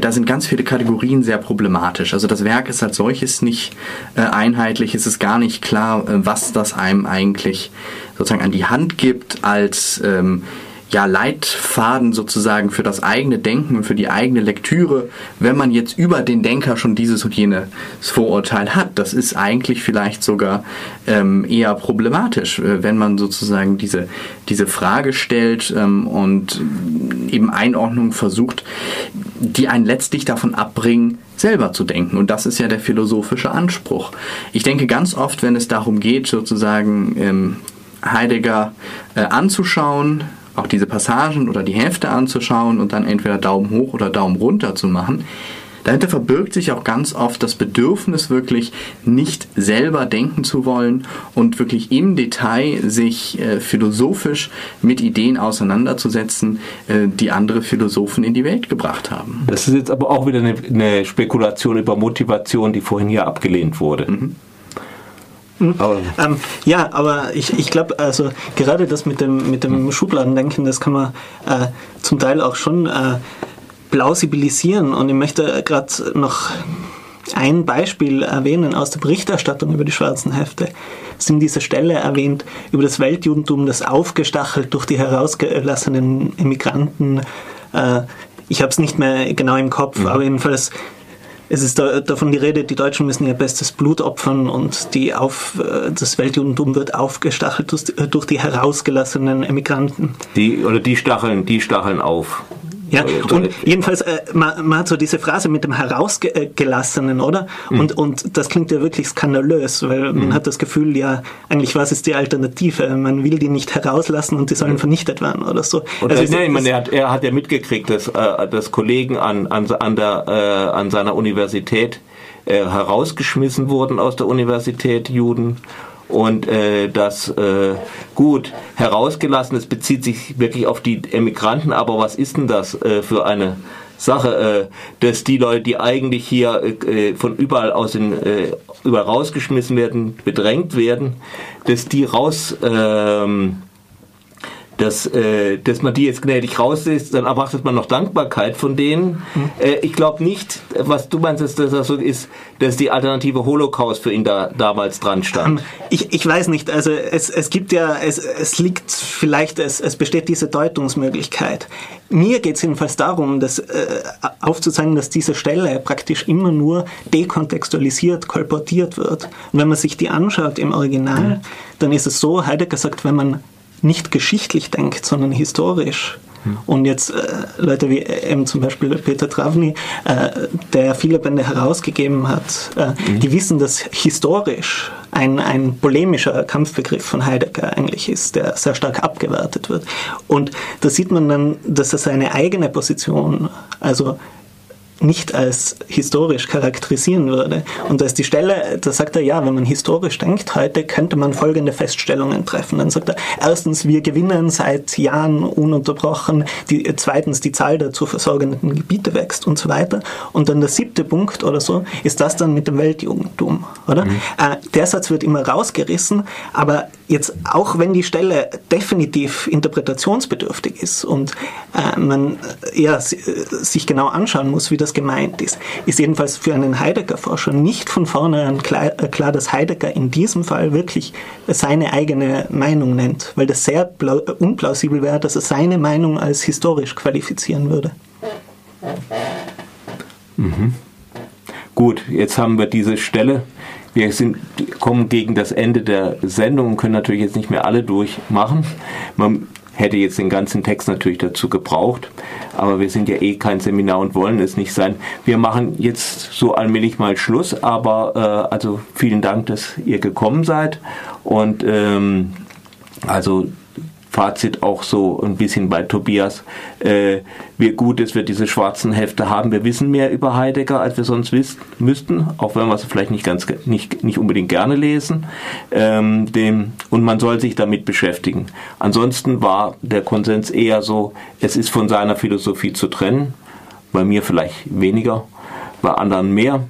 da sind ganz viele Kategorien sehr problematisch. Also das Werk ist als solches nicht einheitlich, es ist gar nicht klar, was das einem eigentlich sozusagen an die Hand gibt als ähm, ja, Leitfaden sozusagen für das eigene Denken und für die eigene Lektüre, wenn man jetzt über den Denker schon dieses und jenes Vorurteil hat. Das ist eigentlich vielleicht sogar ähm, eher problematisch, äh, wenn man sozusagen diese, diese Frage stellt ähm, und eben Einordnungen versucht, die einen letztlich davon abbringen, selber zu denken. Und das ist ja der philosophische Anspruch. Ich denke ganz oft, wenn es darum geht, sozusagen ähm, Heidegger äh, anzuschauen, auch diese Passagen oder die Hälfte anzuschauen und dann entweder Daumen hoch oder Daumen runter zu machen. Dahinter verbirgt sich auch ganz oft das Bedürfnis, wirklich nicht selber denken zu wollen und wirklich im Detail sich äh, philosophisch mit Ideen auseinanderzusetzen, äh, die andere Philosophen in die Welt gebracht haben. Das ist jetzt aber auch wieder eine, eine Spekulation über Motivation, die vorhin hier abgelehnt wurde. Mhm. Aber ähm, ja, aber ich, ich glaube, also gerade das mit dem, mit dem Schubladendenken, das kann man äh, zum Teil auch schon äh, plausibilisieren. Und ich möchte gerade noch ein Beispiel erwähnen aus der Berichterstattung über die schwarzen Hefte. Es sind diese Stelle erwähnt über das Weltjudentum, das aufgestachelt durch die herausgelassenen Immigranten. Äh, ich habe es nicht mehr genau im Kopf, mhm. aber jedenfalls es ist da, davon die Rede, die Deutschen müssen ihr bestes Blut opfern und die auf, äh, das Weltjudentum wird aufgestachelt durch die herausgelassenen Emigranten. Die, oder die stacheln, die stacheln auf. Ja, und jedenfalls, äh, man, man, hat so diese Phrase mit dem Herausgelassenen, oder? Mhm. Und, und das klingt ja wirklich skandalös, weil mhm. man hat das Gefühl, ja, eigentlich was ist die Alternative? Man will die nicht herauslassen und die sollen mhm. vernichtet werden oder so. Und also, nee, meine, er, hat, er hat ja mitgekriegt, dass, äh, dass Kollegen an, an, an, der, äh, an seiner Universität äh, herausgeschmissen wurden aus der Universität, Juden und äh, das äh, gut herausgelassen, es bezieht sich wirklich auf die Emigranten, aber was ist denn das äh, für eine Sache, äh, dass die Leute, die eigentlich hier äh, von überall aus in, äh, überall rausgeschmissen werden, bedrängt werden, dass die raus ähm, dass, äh, dass man die jetzt gnädig rauslässt, dann erwartet man noch Dankbarkeit von denen. Mhm. Äh, ich glaube nicht, was du meinst, dass das so ist, dass die alternative Holocaust für ihn da damals dran stand. Ähm, ich, ich weiß nicht, also es, es gibt ja, es, es liegt vielleicht, es, es besteht diese Deutungsmöglichkeit. Mir geht es jedenfalls darum, dass, äh, aufzuzeigen, dass diese Stelle praktisch immer nur dekontextualisiert, kolportiert wird. Und wenn man sich die anschaut im Original, mhm. dann ist es so, Heidegger sagt, wenn man nicht geschichtlich denkt, sondern historisch. Hm. Und jetzt äh, Leute wie äh, eben zum Beispiel Peter Travny, äh, der viele Bände herausgegeben hat, äh, mhm. die wissen, dass historisch ein, ein polemischer Kampfbegriff von Heidegger eigentlich ist, der sehr stark abgewertet wird. Und da sieht man dann, dass er seine eigene Position, also nicht als historisch charakterisieren würde. Und da ist die Stelle, da sagt er, ja, wenn man historisch denkt heute, könnte man folgende Feststellungen treffen. Dann sagt er, erstens, wir gewinnen seit Jahren ununterbrochen, die, zweitens, die Zahl der zu versorgenden Gebiete wächst und so weiter. Und dann der siebte Punkt oder so, ist das dann mit dem Weltjugendtum, oder? Mhm. Äh, der Satz wird immer rausgerissen, aber jetzt, auch wenn die Stelle definitiv interpretationsbedürftig ist und äh, man äh, ja, sich genau anschauen muss, wie das gemeint ist, ist jedenfalls für einen Heidegger-Forscher nicht von vornherein klar, äh, klar, dass Heidegger in diesem Fall wirklich seine eigene Meinung nennt, weil das sehr unplausibel wäre, dass er seine Meinung als historisch qualifizieren würde. Mhm. Gut, jetzt haben wir diese Stelle. Wir sind, kommen gegen das Ende der Sendung und können natürlich jetzt nicht mehr alle durchmachen. Man hätte jetzt den ganzen Text natürlich dazu gebraucht, aber wir sind ja eh kein Seminar und wollen es nicht sein. Wir machen jetzt so allmählich mal Schluss, aber äh, also vielen Dank, dass ihr gekommen seid. Und ähm, also Fazit auch so ein bisschen bei Tobias, äh, wie gut es wir diese schwarzen Hefte haben. Wir wissen mehr über Heidegger, als wir sonst wissen müssten, auch wenn wir es vielleicht nicht ganz nicht, nicht unbedingt gerne lesen. Ähm, dem, und man soll sich damit beschäftigen. Ansonsten war der Konsens eher so, es ist von seiner Philosophie zu trennen. Bei mir vielleicht weniger, bei anderen mehr.